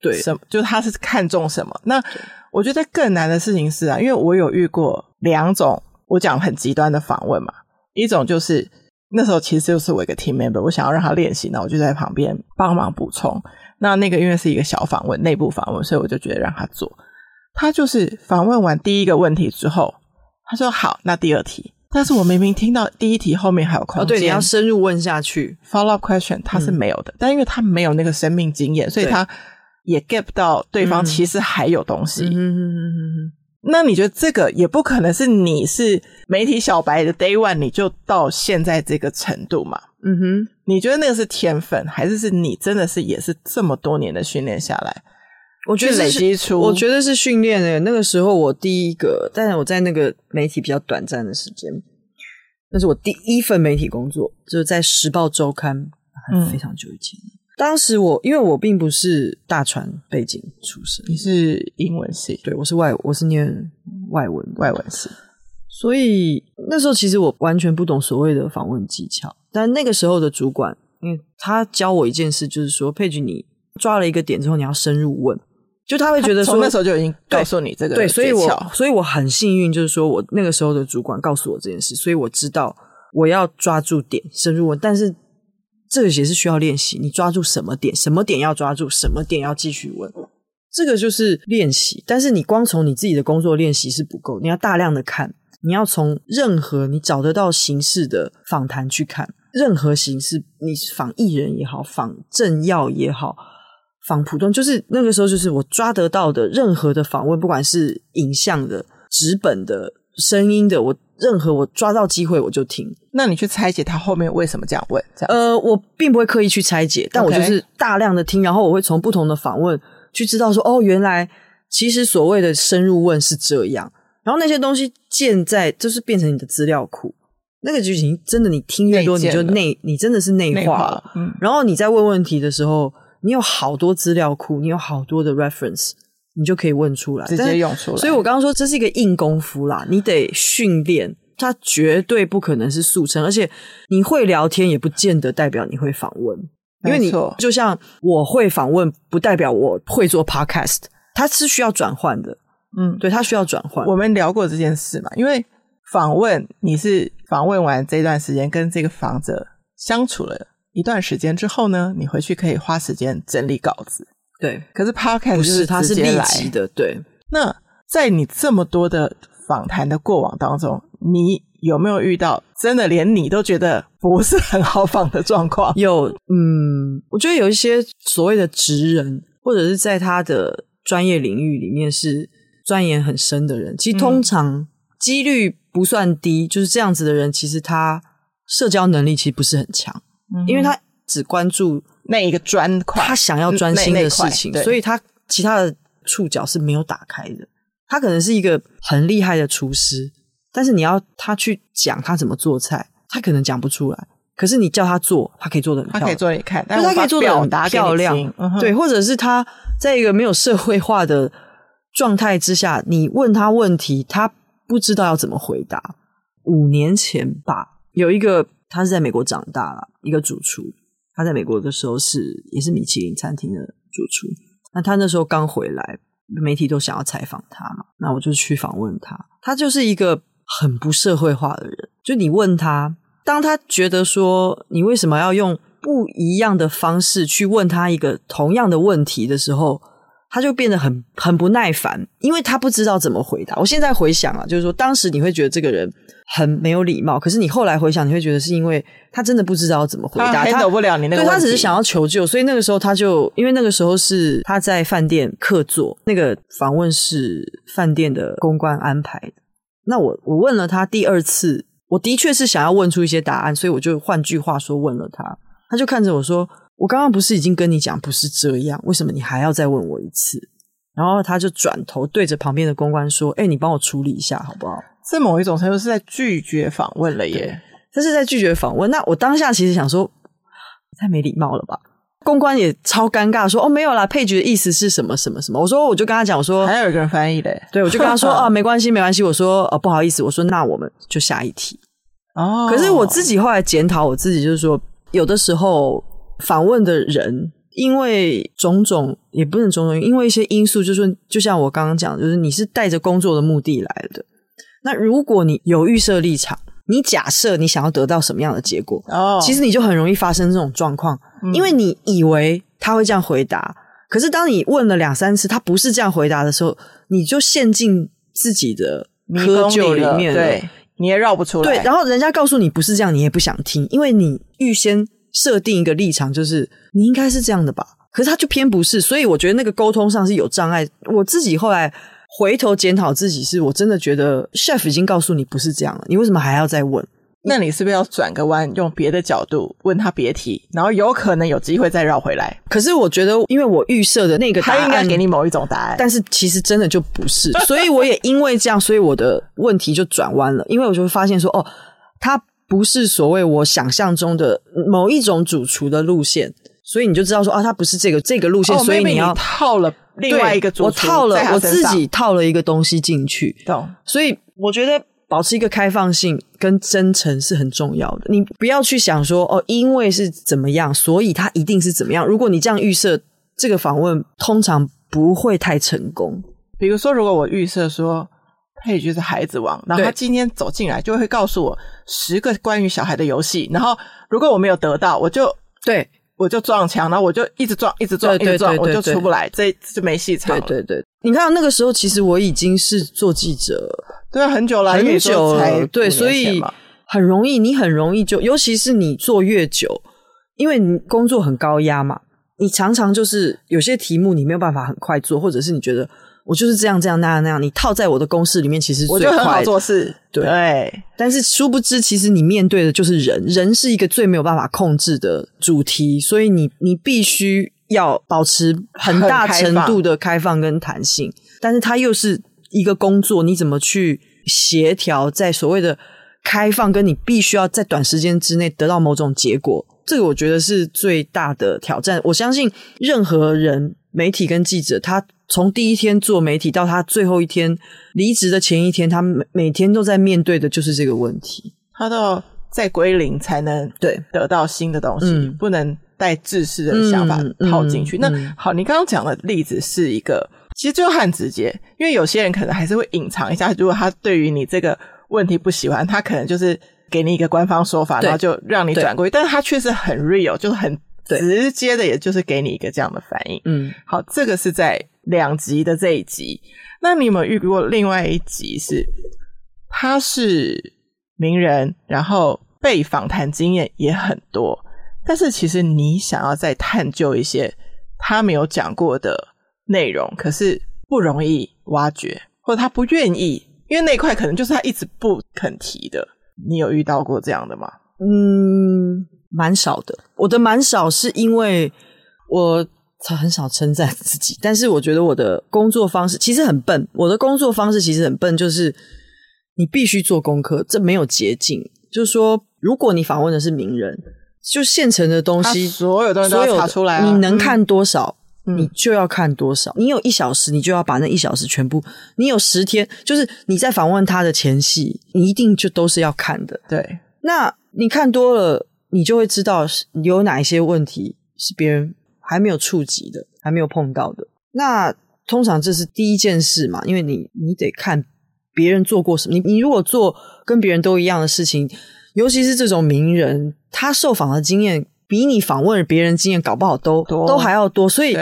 对，什么就他是看重什么？那我觉得更难的事情是啊，因为我有遇过两种我讲很极端的访问嘛。一种就是那时候其实就是我一个 team member，我想要让他练习，那我就在旁边帮忙补充。那那个因为是一个小访问，内部访问，所以我就觉得让他做。他就是访问完第一个问题之后，他说好，那第二题。但是我明明听到第一题后面还有空间，哦，对，你要深入问下去，follow up question，他是没有的。嗯、但因为他没有那个生命经验，所以他也 get 不到对方其实还有东西。嗯嗯嗯嗯嗯。那你觉得这个也不可能是你是媒体小白的 day one 你就到现在这个程度嘛？嗯哼。你觉得那个是天分，还是是你真的是也是这么多年的训练下来？我觉得累积出，我觉得是训练诶。那个时候我第一个，但是我在那个媒体比较短暂的时间，那是我第一份媒体工作，就是在《时报周刊》，很非常久以前。嗯、当时我因为我并不是大传背景出身，你是英文系，对，我是外，我是念外文外文系，所以那时候其实我完全不懂所谓的访问技巧。但那个时候的主管，因为他教我一件事，就是说，Paige，你抓了一个点之后，你要深入问。就他会觉得说，从那时候就已经告诉你这个对，对，所以我所以我很幸运，就是说我那个时候的主管告诉我这件事，所以我知道我要抓住点深入问，但是这个也是需要练习。你抓住什么点，什么点要抓住，什么点要继续问，这个就是练习。但是你光从你自己的工作练习是不够，你要大量的看，你要从任何你找得到形式的访谈去看，任何形式，你访艺人也好，访政要也好。访普通就是那个时候，就是我抓得到的任何的访问，不管是影像的、纸本的、声音的，我任何我抓到机会我就听。那你去拆解他后面为什么这样问？这样呃，我并不会刻意去拆解，但我就是大量的听，然后我会从不同的访问去知道说，哦，原来其实所谓的深入问是这样。然后那些东西建在就是变成你的资料库，那个剧情真的你听越多，你就内你真的是内化了。嗯，然后你在问问题的时候。你有好多资料库，你有好多的 reference，你就可以问出来，直接用出来。所以我刚刚说这是一个硬功夫啦，你得训练，它绝对不可能是速成。而且你会聊天也不见得代表你会访问，因为你就像我会访问，不代表我会做 podcast，它是需要转换的。嗯，对，它需要转换。我们聊过这件事嘛，因为访问你是访问完这段时间跟这个访者相处了。一段时间之后呢，你回去可以花时间整理稿子。对，可是 Podcast 不是它是立即的。对，那在你这么多的访谈的过往当中，你有没有遇到真的连你都觉得不是很好访的状况？有，嗯，我觉得有一些所谓的职人，或者是在他的专业领域里面是钻研很深的人，其实通常几率不算低。就是这样子的人，其实他社交能力其实不是很强。因为他只关注那一个砖块，他想要专心的事情，所以他其他的触角是没有打开的。他可能是一个很厉害的厨师，但是你要他去讲他怎么做菜，他可能讲不出来。可是你叫他做，他可以做得很漂亮，他可以做给你看，但是他可以做的很漂亮。对，或者是他在一个没有社会化的状态之下，你问他问题，他不知道要怎么回答。五年前吧，有一个。他是在美国长大了，一个主厨。他在美国的时候是也是米其林餐厅的主厨。那他那时候刚回来，媒体都想要采访他嘛。那我就去访问他。他就是一个很不社会化的人。就你问他，当他觉得说你为什么要用不一样的方式去问他一个同样的问题的时候，他就变得很很不耐烦，因为他不知道怎么回答。我现在回想啊，就是说当时你会觉得这个人。很没有礼貌，可是你后来回想，你会觉得是因为他真的不知道怎么回答，他 handle 不了你那个。对，他只是想要求救，所以那个时候他就因为那个时候是他在饭店客座，那个访问是饭店的公关安排的。那我我问了他第二次，我的确是想要问出一些答案，所以我就换句话说问了他，他就看着我说：“我刚刚不是已经跟你讲不是这样，为什么你还要再问我一次？”然后他就转头对着旁边的公关说：“哎，你帮我处理一下好不好？”这某一种程度是在拒绝访问了耶，他是在拒绝访问。那我当下其实想说，太没礼貌了吧？公关也超尴尬，说哦没有啦，Paige 的意思是什么什么什么？我说我就跟他讲，我说还有一个人翻译的，对，我就跟他说 啊，没关系没关系。我说哦不好意思，我说那我们就下一题哦。可是我自己后来检讨我自己，就是说有的时候访问的人，因为种种也不能种种，因为一些因素，就是就像我刚刚讲，就是你是带着工作的目的来的。那如果你有预设立场，你假设你想要得到什么样的结果，哦，其实你就很容易发生这种状况，嗯因为你以为他会这样回答，可是当你问了两三次，他不是这样回答的时候，你就陷进自己的窠臼里面了，对，你也绕不出来。对，然后人家告诉你不是这样，你也不想听，因为你预先设定一个立场，就是你应该是这样的吧，可是他就偏不是，所以我觉得那个沟通上是有障碍。我自己后来回头检讨自己，是我真的觉得 chef 已经告诉你不是这样了，你为什么还要再问？那你是不是要转个弯，用别的角度问他别提，然后有可能有机会再绕回来？可是我觉得，因为我预设的那个答案，他应该给你某一种答案，但是其实真的就不是，所以我也因为这样，所以我的问题就转弯了，因为我就会发现说，哦，他不是所谓我想象中的某一种主厨的路线，所以你就知道说，啊，他不是这个这个路线，哦、所以你要你套了另外一个主厨，我套了我自己套了一个东西进去，懂？所以我觉得。保持一个开放性跟真诚是很重要的。你不要去想说哦，因为是怎么样，所以他一定是怎么样。如果你这样预设，这个访问通常不会太成功。比如说，如果我预设说佩菊是孩子王，然后他今天走进来就会告诉我十个关于小孩的游戏，然后如果我没有得到，我就对我就撞墙，然后我就一直撞，一直撞，一直撞，我就出不来，这就没戏唱。对对对，你看那个时候，其实我已经是做记者。对啊，很久了，很久了，对，所以很容易，你很容易就，尤其是你做越久，因为你工作很高压嘛，你常常就是有些题目你没有办法很快做，或者是你觉得我就是这样这样那样那样，你套在我的公式里面，其实我就很好做事，对，对。但是殊不知，其实你面对的就是人，人是一个最没有办法控制的主题，所以你你必须要保持很大程度的开放跟弹性，但是它又是。一个工作，你怎么去协调在所谓的开放，跟你必须要在短时间之内得到某种结果，这个我觉得是最大的挑战。我相信任何人，媒体跟记者，他从第一天做媒体到他最后一天离职的前一天，他每每天都在面对的就是这个问题。他到再归零才能对得到新的东西，嗯、不能带自私的想法套进去。嗯嗯、那好，你刚刚讲的例子是一个。其实就很直接，因为有些人可能还是会隐藏一下。如果他对于你这个问题不喜欢，他可能就是给你一个官方说法，然后就让你转过去。但是他确实很 real，就是很直接的，也就是给你一个这样的反应。嗯，好，这个是在两集的这一集。那你有没有遇过另外一集是他是名人，然后被访谈经验也很多，但是其实你想要再探究一些他没有讲过的。内容可是不容易挖掘，或者他不愿意，因为那块可能就是他一直不肯提的。你有遇到过这样的吗？嗯，蛮少的。我的蛮少是因为我很少称赞自己，但是我觉得我的工作方式其实很笨。我的工作方式其实很笨，就是你必须做功课，这没有捷径。就是说，如果你访问的是名人，就现成的东西，所有东西都要查出来啊，你能看多少？嗯你就要看多少？你有一小时，你就要把那一小时全部。你有十天，就是你在访问他的前戏，你一定就都是要看的。对，那你看多了，你就会知道有哪一些问题是别人还没有触及的，还没有碰到的。那通常这是第一件事嘛，因为你你得看别人做过什么。你你如果做跟别人都一样的事情，尤其是这种名人，他受访的经验。比你访问别人经验搞不好都都还要多，所以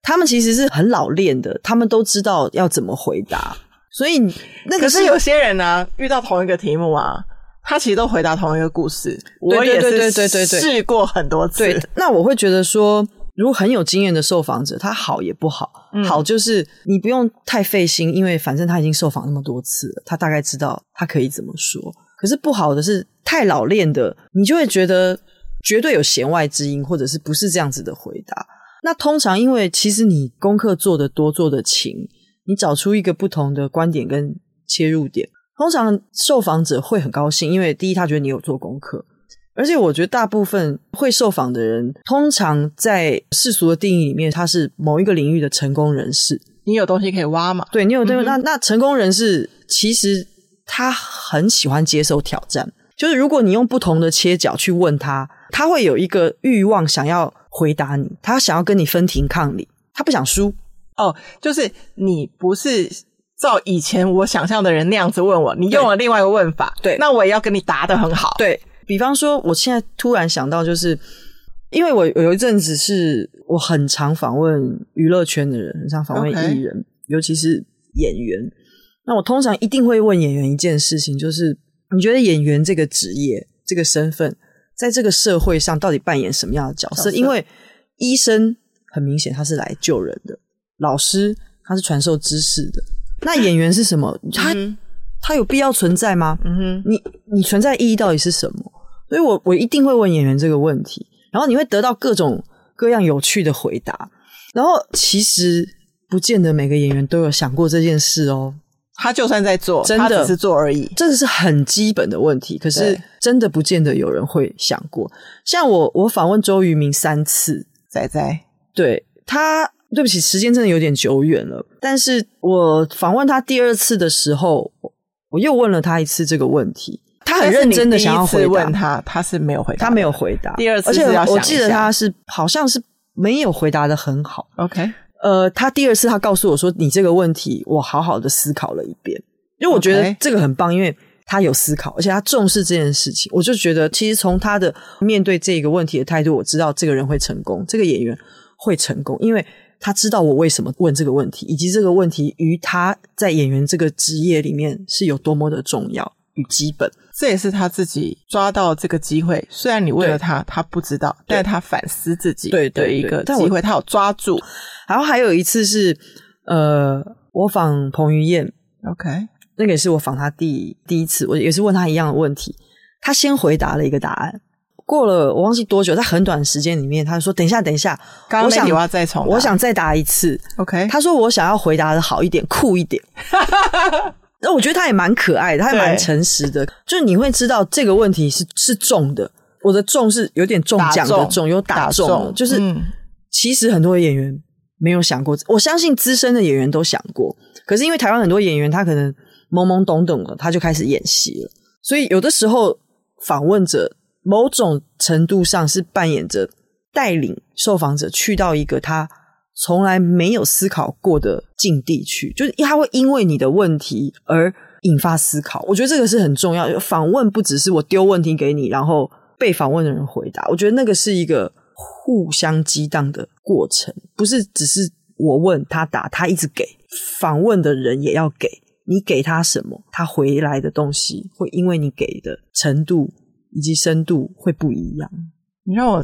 他们其实是很老练的，他们都知道要怎么回答。所以那可是有些人呢、啊，遇到同一个题目啊，他其实都回答同一个故事。我也是试过很多次。对，那我会觉得说，如果很有经验的受访者，他好也不好。嗯、好就是你不用太费心，因为反正他已经受访那么多次了，他大概知道他可以怎么说。可是不好的是太老练的，你就会觉得。绝对有弦外之音，或者是不是这样子的回答？那通常因为其实你功课做得多，做得勤，你找出一个不同的观点跟切入点，通常受访者会很高兴，因为第一他觉得你有做功课，而且我觉得大部分会受访的人，通常在世俗的定义里面，他是某一个领域的成功人士。你有东西可以挖嘛？对，你有东西，嗯、那那成功人士其实他很喜欢接受挑战，就是如果你用不同的切角去问他。他会有一个欲望，想要回答你，他想要跟你分庭抗礼，他不想输。哦，就是你不是照以前我想象的人那样子问我，你用了另外一个问法，对，那我也要跟你答的很好。对，比方说，我现在突然想到，就是因为我有一阵子是我很常访问娱乐圈的人，很常访问艺人.尤其是演员。那我通常一定会问演员一件事情，就是你觉得演员这个职业、这个身份，在这个社会上到底扮演什么样的角色？角色。因为医生很明显他是来救人的，老师他是传授知识的。那演员是什么？他、嗯、他有必要存在吗？嗯哼，你你存在意义到底是什么？所以我我一定会问演员这个问题，然后你会得到各种各样有趣的回答。然后其实不见得每个演员都有想过这件事哦。他就算在做，真的他只是做而已，这个是很基本的问题。可是真的不见得有人会想过。像我，我访问周渝民三次，仔仔，对他。对不起，时间真的有点久远了。但是我访问他第二次的时候，我又问了他一次这个问题。他很认真的想要回，问他，他是没有回答，他没有回答。第二次，而且我记得他是好像是没有回答的很好。OK，呃，他第二次他告诉我说：“你这个问题，我好好的思考了一遍。”因为我觉得这个很棒，因为他有思考，而且他重视这件事情。我就觉得，其实从他的面对这个问题的态度，我知道这个人会成功，这个演员会成功，因为。他知道我为什么问这个问题，以及这个问题于他在演员这个职业里面是有多么的重要与基本。这也是他自己抓到这个机会。虽然你问了他，他不知道，但是他反思自己对的一个机会，他有抓住。然后还有一次是，呃，我访彭于晏，OK，那个也是我访他第第一次，我也是问他一样的问题，他先回答了一个答案。过了我忘记多久，在很短的时间里面，他就说：“等一下，等一下，刚刚我想我要再重，我想再答一次。” OK，他说：“我想要回答的好一点，酷一点。”那我觉得他也蛮可爱的，他也蛮诚实的。就是你会知道这个问题是是重的，我的重是有点中奖的重，有打中。打中就是、嗯、其实很多演员没有想过，我相信资深的演员都想过。可是因为台湾很多演员他可能懵懵懂懂的，他就开始演戏了，所以有的时候访问者。某种程度上是扮演着带领受访者去到一个他从来没有思考过的境地去，就是他会因为你的问题而引发思考。我觉得这个是很重要。访问不只是我丢问题给你，然后被访问的人回答。我觉得那个是一个互相激荡的过程，不是只是我问他答，他一直给访问的人也要给你给他什么，他回来的东西会因为你给的程度。以及深度会不一样。你让我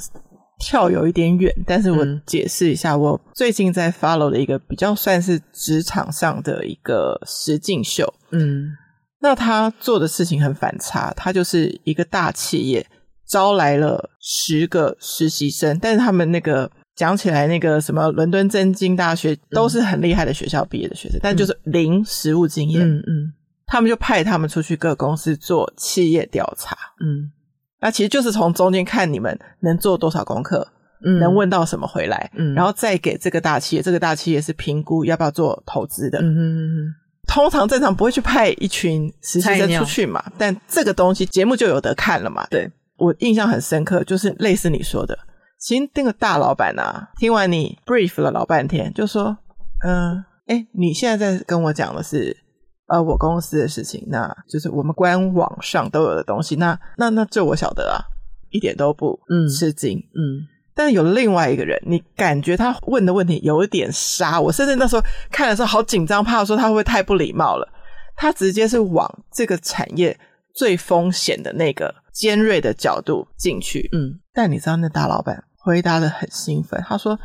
跳有一点远，但是我解释一下，嗯、我最近在 follow 的一个比较算是职场上的一个实境秀。嗯，那他做的事情很反差，他就是一个大企业招来了十个实习生，但是他们那个讲起来那个什么伦敦政经大学都是很厉害的学校毕业的学生，嗯、但就是零实务经验。嗯嗯，嗯他们就派他们出去各公司做企业调查。嗯。那其实就是从中间看你们能做多少功课，嗯，能问到什么回来，嗯，然后再给这个大企业，这个大企业是评估要不要做投资的，嗯。通常正常不会去派一群实习生出去嘛，但这个东西节目就有得看了嘛。对，我印象很深刻，就是类似你说的，其实那个大老板啊，听完你 brief 了老半天，就说，嗯，哎，你现在在跟我讲的是。呃，我公司的事情，那就是我们官网上都有的东西。那那那这我晓得啊，一点都不吃惊。嗯，嗯，但是有另外一个人，你感觉他问的问题有一点杀我，甚至那时候看的时候好紧张，怕说他会不会太不礼貌了。他直接是往这个产业最风险的那个尖锐的角度进去。嗯，但你知道那大老板回答的很兴奋，他说：“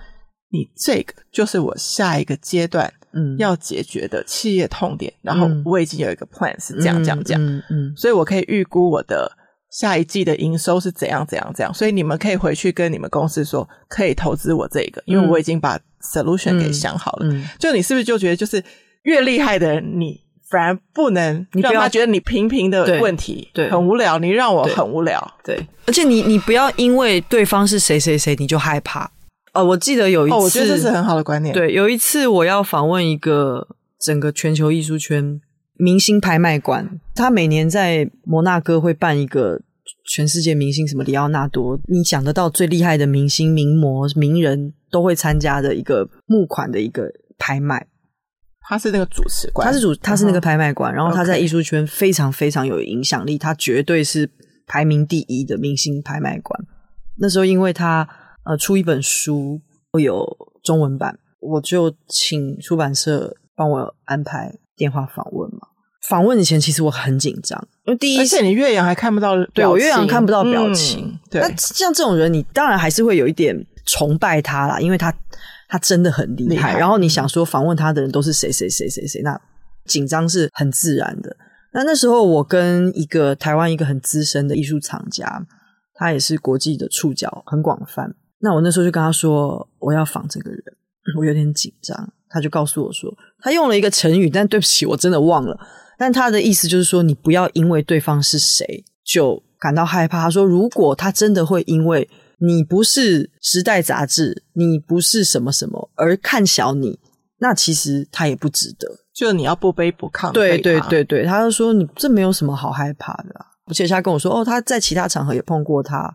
你这个就是我下一个阶段。”嗯，要解决的企业痛点，然后我已经有一个 plan 是这样这样这样，嗯嗯，所以我可以预估我的下一季的营收是怎样怎样怎样，所以你们可以回去跟你们公司说，可以投资我这个，因为我已经把 solution 给想好了。嗯，就你是不是就觉得，就是越厉害的人，你反而不能让他觉得你平平的问题，对，很无聊，你让我很无聊，对，而且你你不要因为对方是谁谁谁，你就害怕。哦，我记得有一次，哦，我觉得这是很好的观念。对，有一次我要访问一个整个全球艺术圈明星拍卖馆，他每年在摩纳哥会办一个全世界明星，什么里奥纳多，你想得到最厉害的明星、名模、名人都会参加的一个募款的一个拍卖。他是那个主持官，他是主，他是那个拍卖官，嗯、然后他在艺术圈非常非常有影响力，他绝对是排名第一的明星拍卖官。那时候因为他呃出一本书，会有中文版，我就请出版社帮我安排电话访问嘛。访问以前其实我很紧张，因为第一，而且你岳阳还看不到表情，对，我岳阳看不到表情。嗯、对，那像这种人，你当然还是会有一点崇拜他啦，因为他。他真的很厉害，然后你想说访问他的人都是谁谁谁谁谁，那紧张是很自然的。那那时候我跟一个台湾一个很资深的艺术藏家，他也是国际的触角很广泛。那我那时候就跟他说我要访这个人，我有点紧张。他就告诉我说，他用了一个成语，但对不起，我真的忘了。但他的意思就是说，你不要因为对方是谁就感到害怕。他说，如果他真的会因为。你不是《时代》杂志，你不是什么什么，而看小你，那其实他也不值得。就你要不卑不亢。对对对对，他就说你这没有什么好害怕的啊。而且他跟我说，哦，他在其他场合也碰过他，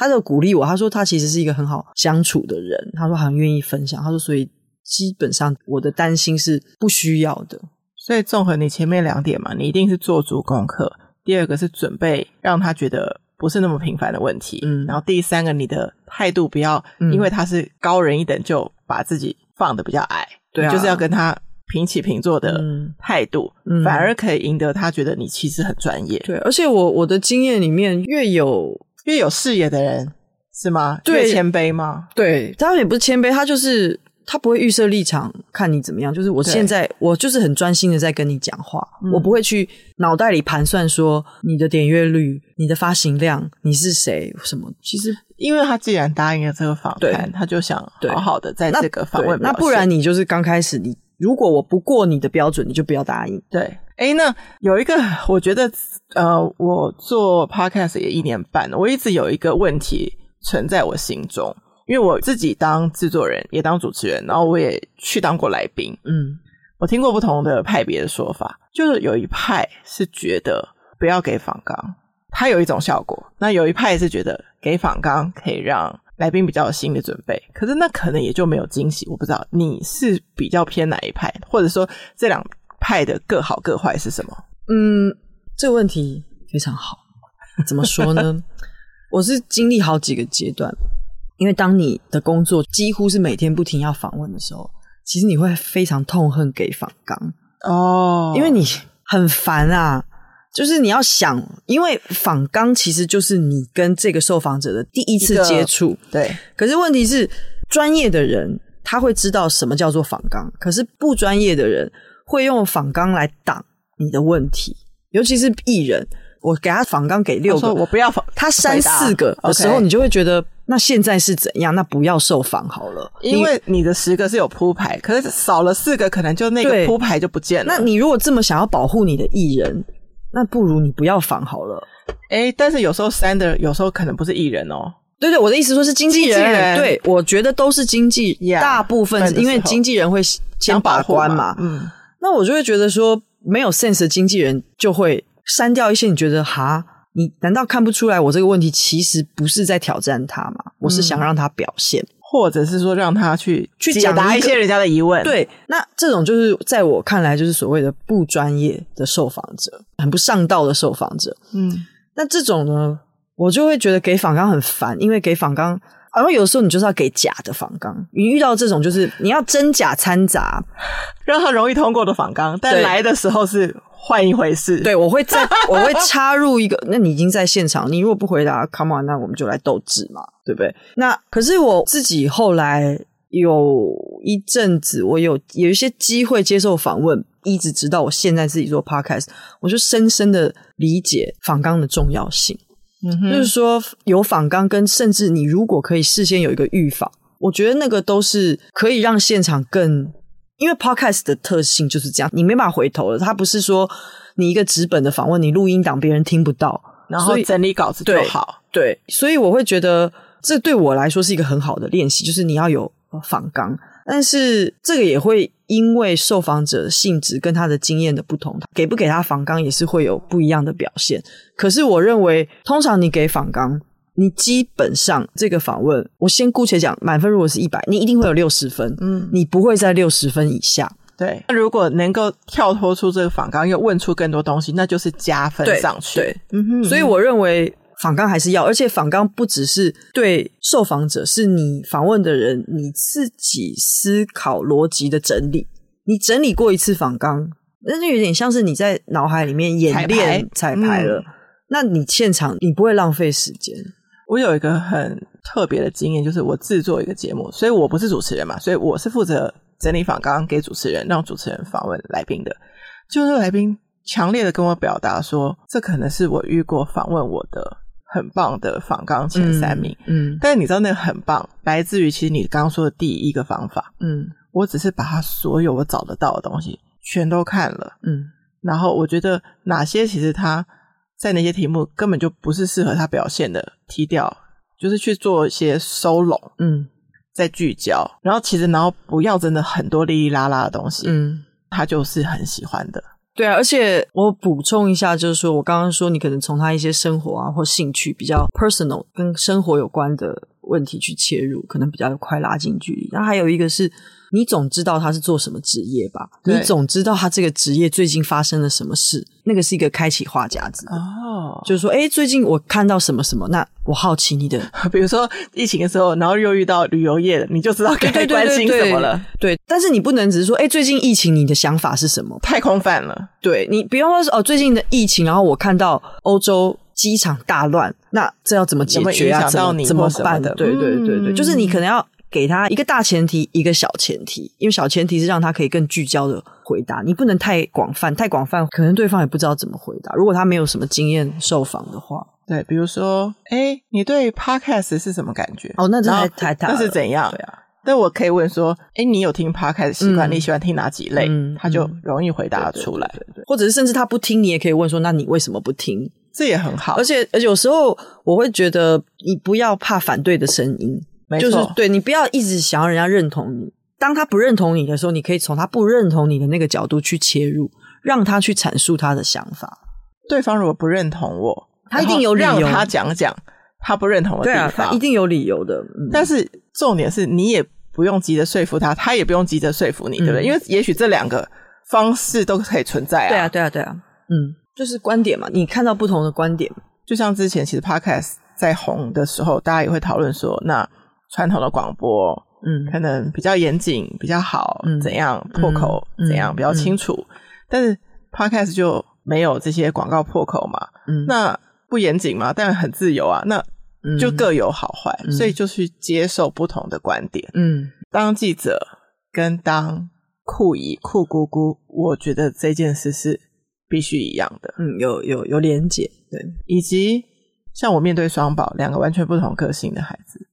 他就鼓励我，他说他其实是一个很好相处的人，他说很愿意分享，他说所以基本上我的担心是不需要的。所以综合你前面两点嘛，你一定是做足功课，第二个是准备让他觉得。不是那么平凡的问题，嗯，然后第三个，你的态度不要因为他是高人一等就把自己放的比较矮，对啊，就是要跟他平起平坐的态度，嗯，反而可以赢得他觉得你其实很专业，对，而且我我的经验里面，越有越有视野的人是吗？对，越谦卑吗？对，当然也不是谦卑，他就是。他不会预设立场看你怎么样，就是我现在我就是很专心的在跟你讲话，嗯，我不会去脑袋里盘算说你的点阅率、你的发行量、你是谁什么。其实，因为他既然答应了这个访谈，他就想好好的在这个访问那。那不然你就是刚开始你，如果我不过你的标准，你就不要答应。对，哎，那有一个 我觉得，呃，我做 podcast 也一年半了，我一直有一个问题存在我心中。因为我自己当制作人，也当主持人，然后我也去当过来宾。嗯，我听过不同的派别的说法，就是有一派是觉得不要给访纲，它有一种效果；那有一派是觉得给访纲可以让来宾比较有心理准备，可是那可能也就没有惊喜。我不知道你是比较偏哪一派，或者说这两派的各好各坏是什么？嗯，这个问题非常好。怎么说呢？我是经历好几个阶段。因为当你的工作几乎是每天不停要访问的时候，其实你会非常痛恨给访纲哦，因为你很烦啊。就是你要想，因为访纲其实就是你跟这个受访者的第一次接触，对。可是问题是，专业的人他会知道什么叫做访纲，可是不专业的人会用访纲来挡你的问题，尤其是艺人。我给他访纲给六个，我不要仿他三四个的时候，你就会觉得。那现在是怎样？那不要受访好了，因为你的十个是有铺排，可是少了四个，可能就那个铺排就不见了。那你如果这么想要保护你的艺人，那不如你不要防好了。诶，但是有时候删的，有时候可能不是艺人哦。对对，我的意思说是经纪人。纪人对，我觉得都是经纪，yeah, 大部分是因为经纪人会先把关嘛。嗯，那我就会觉得说，没有 sense 的经纪人就会删掉一些你觉得哈。你难道看不出来我这个问题其实不是在挑战他吗？我是想让他表现，嗯、或者是说让他去去解答一些人家的疑问。对，那这种就是在我看来就是所谓的不专业的受访者，很不上道的受访者。嗯，那这种呢，我就会觉得给访纲很烦，因为给访纲，然后有的时候你就是要给假的仿纲。你遇到这种就是你要真假掺杂，让他容易通过的仿纲，但来的时候是。换一回事，对，我会在，我会插入一个。那你已经在现场，你如果不回答，come on，那我们就来斗智嘛，对不对？那可是我自己后来有一阵子，我有有一些机会接受访问，一直直到我现在自己做 podcast，我就深深的理解访纲的重要性。嗯哼，就是说有访纲，跟甚至你如果可以事先有一个预防，我觉得那个都是可以让现场更。因为 podcast 的特性就是这样，你没办法回头了。它不是说你一个纸本的访问，你录音档别人听不到，然后整理稿子就好。对，对，所以我会觉得这对我来说是一个很好的练习，就是你要有访纲。但是这个也会因为受访者的性质跟他的经验的不同，给不给他访纲也是会有不一样的表现。可是我认为，通常你给访纲。你基本上这个访问，我先姑且讲满分，如果是一百，你一定会有六十分，嗯，你不会在六十分以下。对，那如果能够跳脱出这个访纲，又问出更多东西，那就是加分上去。对，对嗯哼，所以我认为访纲还是要，而且访纲不只是对受访者，是你访问的人你自己思考逻辑的整理。你整理过一次访纲，那就有点像是你在脑海里面演练彩排了。嗯、那你现场你不会浪费时间。我有一个很特别的经验，就是我制作一个节目，所以我不是主持人嘛，所以我是负责整理访刚给主持人，让主持人访问来宾的。就那个来宾强烈的跟我表达说，这可能是我遇过访问我的很棒的访纲前三名。嗯，嗯，但是你知道那个很棒来自于其实你刚刚说的第一个方法。嗯，我只是把他所有我找得到的东西全都看了。嗯，然后我觉得哪些其实他。在那些题目根本就不是适合他表现的，踢掉，就是去做一些收拢，嗯，再聚焦，然后其实然后不要真的很多哩哩啦啦的东西，嗯，他就是很喜欢的。对啊，而且我补充一下，就是说我刚刚说你可能从他一些生活啊或兴趣比较 personal 跟生活有关的问题去切入，可能比较快拉近距离。那还有一个是。你总知道他是做什么职业吧？你总知道他这个职业最近发生了什么事？那个是一个开启话匣子哦，就是说，哎，最近我看到什么什么？那我好奇你的，比如说疫情的时候，然后又遇到旅游业，你就知道该关心什么了。对，但是你不能只是说，哎，最近疫情，你的想法是什么？太空泛了。对，你比方说，哦，最近的疫情，然后我看到欧洲机场大乱，那这要怎么解决啊？怎么怎么办的？对对对对，就是你可能要。给他一个大前提，一个小前提，因为小前提是让他可以更聚焦的回答，你不能太广泛，太广泛可能对方也不知道怎么回答。如果他没有什么经验受访的话，对，比如说，哎，你对 Podcast 是什么感觉？哦，那这还太大，那是怎样？对啊，但我可以问说，哎，你有听 Podcast 习惯？嗯、你喜欢听哪几类？嗯、他就容易回答出来。对对对对，或者是甚至他不听，你也可以问说，那你为什么不听？这也很好。而且，而且有时候我会觉得，你不要怕反对的声音。没错，就是对，你不要一直想要人家认同你。当他不认同你的时候，你可以从他不认同你的那个角度去切入，让他去阐述他的想法。对方如果不认同我，他一定有理由。让他讲讲他不认同的地方，对啊，他一定有理由的。嗯，但是重点是你也不用急着说服他，他也不用急着说服你，对不对？嗯，因为也许这两个方式都可以存在啊。对啊，对啊，对啊。嗯，就是观点嘛，你看到不同的观点，就像之前其实 Podcast 在红的时候，大家也会讨论说那。传统的广播，嗯，可能比较严谨，比较好，嗯、怎样破口，嗯、怎样比较清楚。嗯、但是 Podcast 就没有这些广告破口嘛，嗯，那不严谨嘛，但很自由啊，那就各有好坏，嗯、所以就去接受不同的观点。嗯，当记者跟当酷姨酷姑姑，我觉得这件事是必须一样的。嗯，有有有连结，对，以及像我面对双宝两个完全不同个性的孩子。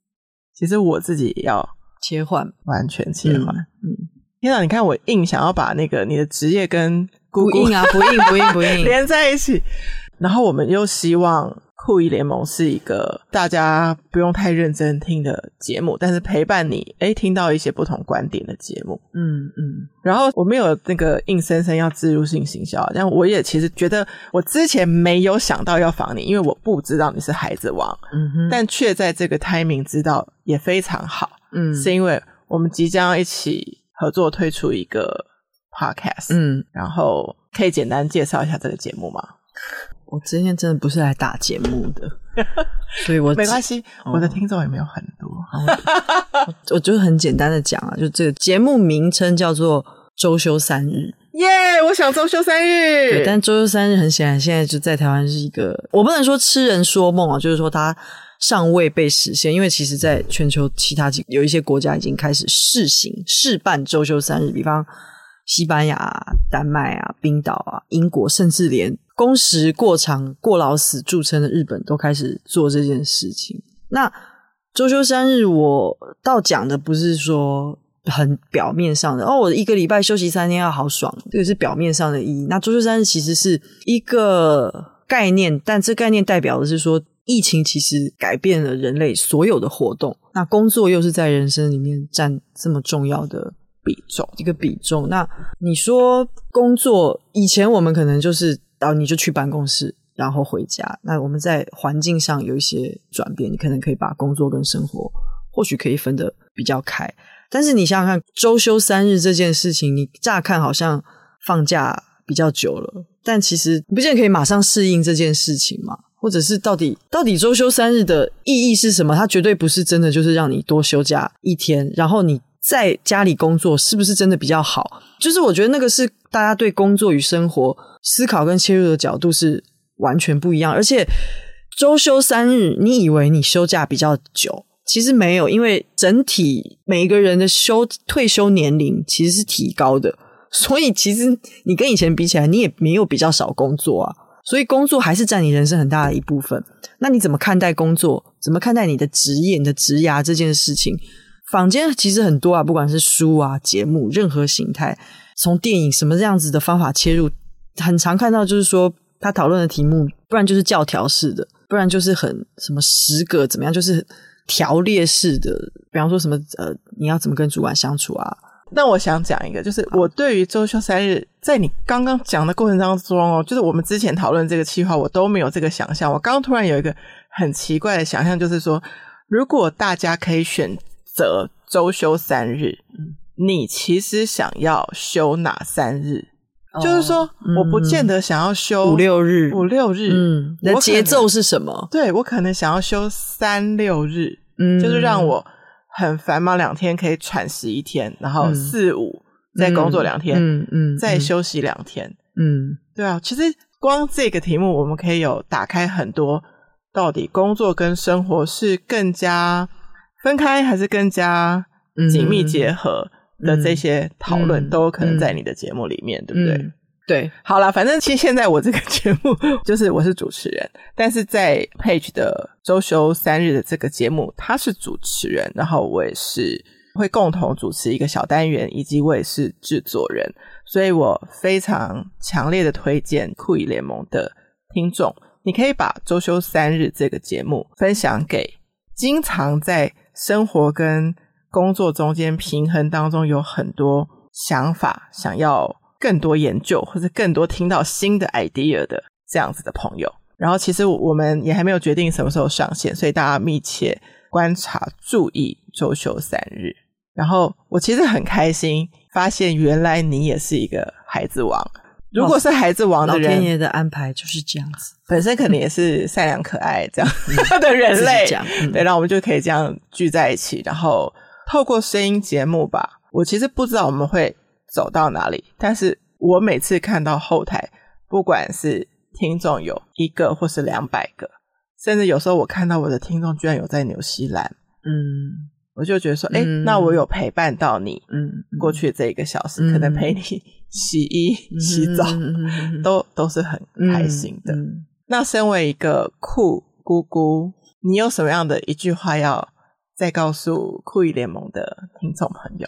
其实我自己也要切换，完全切换。嗯，天哪！你看我硬想要把那个你的职业跟姑姑不硬啊，不硬不硬不硬 连在一起，然后我们又希望。酷姨联盟是一个大家不用太认真听的节目，但是陪伴你，诶，听到一些不同观点的节目。嗯嗯。然后我没有那个硬生生要置入性行销，但我也其实觉得我之前没有想到要访你，因为我不知道你是孩子王。嗯哼。但却在这个 timing 知道也非常好。嗯。是因为我们即将一起合作推出一个 podcast。嗯。然后可以简单介绍一下这个节目吗？我今天真的不是来打节目的，所以我 没关系，哦、我的听众也没有很多。我，我就很简单的讲啊，就这个节目名称叫做“周休三日”。耶，yeah, 我想周休三日。对，但周休三日很显然现在就在台湾是一个，我不能说痴人说梦啊，就是说它尚未被实现，因为其实在全球其他几有一些国家已经开始试行试办周休三日，比方西班牙、丹麦啊、冰岛啊、英国，甚至连。工时过长、过劳死著称的日本都开始做这件事情。那周休三日，我倒讲的不是说很表面上的哦，我一个礼拜休息三天要好爽，这个是表面上的意义。那周休三日其实是一个概念，但这概念代表的是说，疫情其实改变了人类所有的活动。那工作又是在人生里面占这么重要的比重，一个比重。那你说工作以前我们可能就是。然后你就去办公室，然后回家。那我们在环境上有一些转变，你可能可以把工作跟生活或许可以分得比较开。但是你想想看，周休三日这件事情，你乍看好像放假比较久了，但其实不见得可以马上适应这件事情嘛。或者是到底到底周休三日的意义是什么？它绝对不是真的就是让你多休假一天，然后你在家里工作是不是真的比较好？就是我觉得那个是大家对工作与生活思考跟切入的角度是完全不一样。而且周休三日，你以为你休假比较久，其实没有，因为整体每个人的休退休年龄其实是提高的，所以其实你跟以前比起来，你也没有比较少工作啊。所以工作还是占你人生很大的一部分。那你怎么看待工作？怎么看待你的职业、你的职涯这件事情？坊间其实很多啊，不管是书啊、节目，任何形态，从电影什么这样子的方法切入，很常看到就是说他讨论的题目，不然就是教条式的，不然就是很什么十个怎么样，就是条列式的。比方说什么呃，你要怎么跟主管相处啊？那我想讲一个，就是我对于周休三日，在你刚刚讲的过程当中哦，就是我们之前讨论这个计划，我都没有这个想象。我刚刚突然有一个很奇怪的想象，就是说，如果大家可以选择周休三日，你其实想要休哪三日？哦、就是说，我不见得想要休五六日，五六日。嗯，的节奏是什么？对，我可能想要休三六日，嗯，就是让我。很繁忙两天可以喘息一天，然后四五再工作两天，嗯嗯，再休息两天，嗯，对啊。其实光这个题目，我们可以有打开很多，到底工作跟生活是更加分开，还是更加紧密结合的这些讨论，都有可能在你的节目里面，对不对？对，好了，反正其实现在我这个节目就是我是主持人，但是在 Page 的周休三日的这个节目，他是主持人，然后我也是会共同主持一个小单元，以及我也是制作人，所以我非常强烈的推荐酷以联盟的听众，你可以把周休三日这个节目分享给经常在生活跟工作中间平衡当中有很多想法想要。更多研究或者更多听到新的 idea 的这样子的朋友，然后其实我们也还没有决定什么时候上线，所以大家密切观察，注意周休三日。然后我其实很开心，发现原来你也是一个孩子王。如果是孩子王的人，老天爷的安排就是这样子，本身可能也是善良可爱这样 的人类，嗯、对，然后我们就可以这样聚在一起，然后透过声音节目吧。我其实不知道我们会。走到哪里？但是我每次看到后台，不管是听众有一个或是两百个，甚至有时候我看到我的听众居然有在纽西兰，嗯，我就觉得说，哎、嗯，那我有陪伴到你，嗯，过去这一个小时，嗯、可能陪你洗衣、嗯、洗澡，嗯、都都是很开心的。那身为一个酷姑姑，你有什么样的一句话要再告诉酷姨联盟的听众朋友？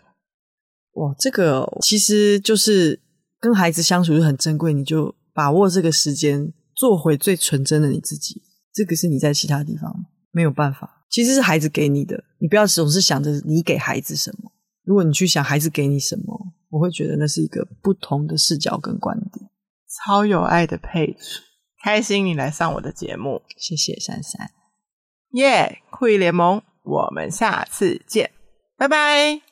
哇，这个其实就是跟孩子相处就很珍贵，你就把握这个时间，做回最纯真的你自己。这个是你在其他地方没有办法，其实是孩子给你的。你不要总是想着你给孩子什么，如果你去想孩子给你什么，我会觉得那是一个不同的视角跟观点。超有爱的 Page，开心你来上我的节目，谢谢珊珊。耶，酷姨联盟，我们下次见，拜拜。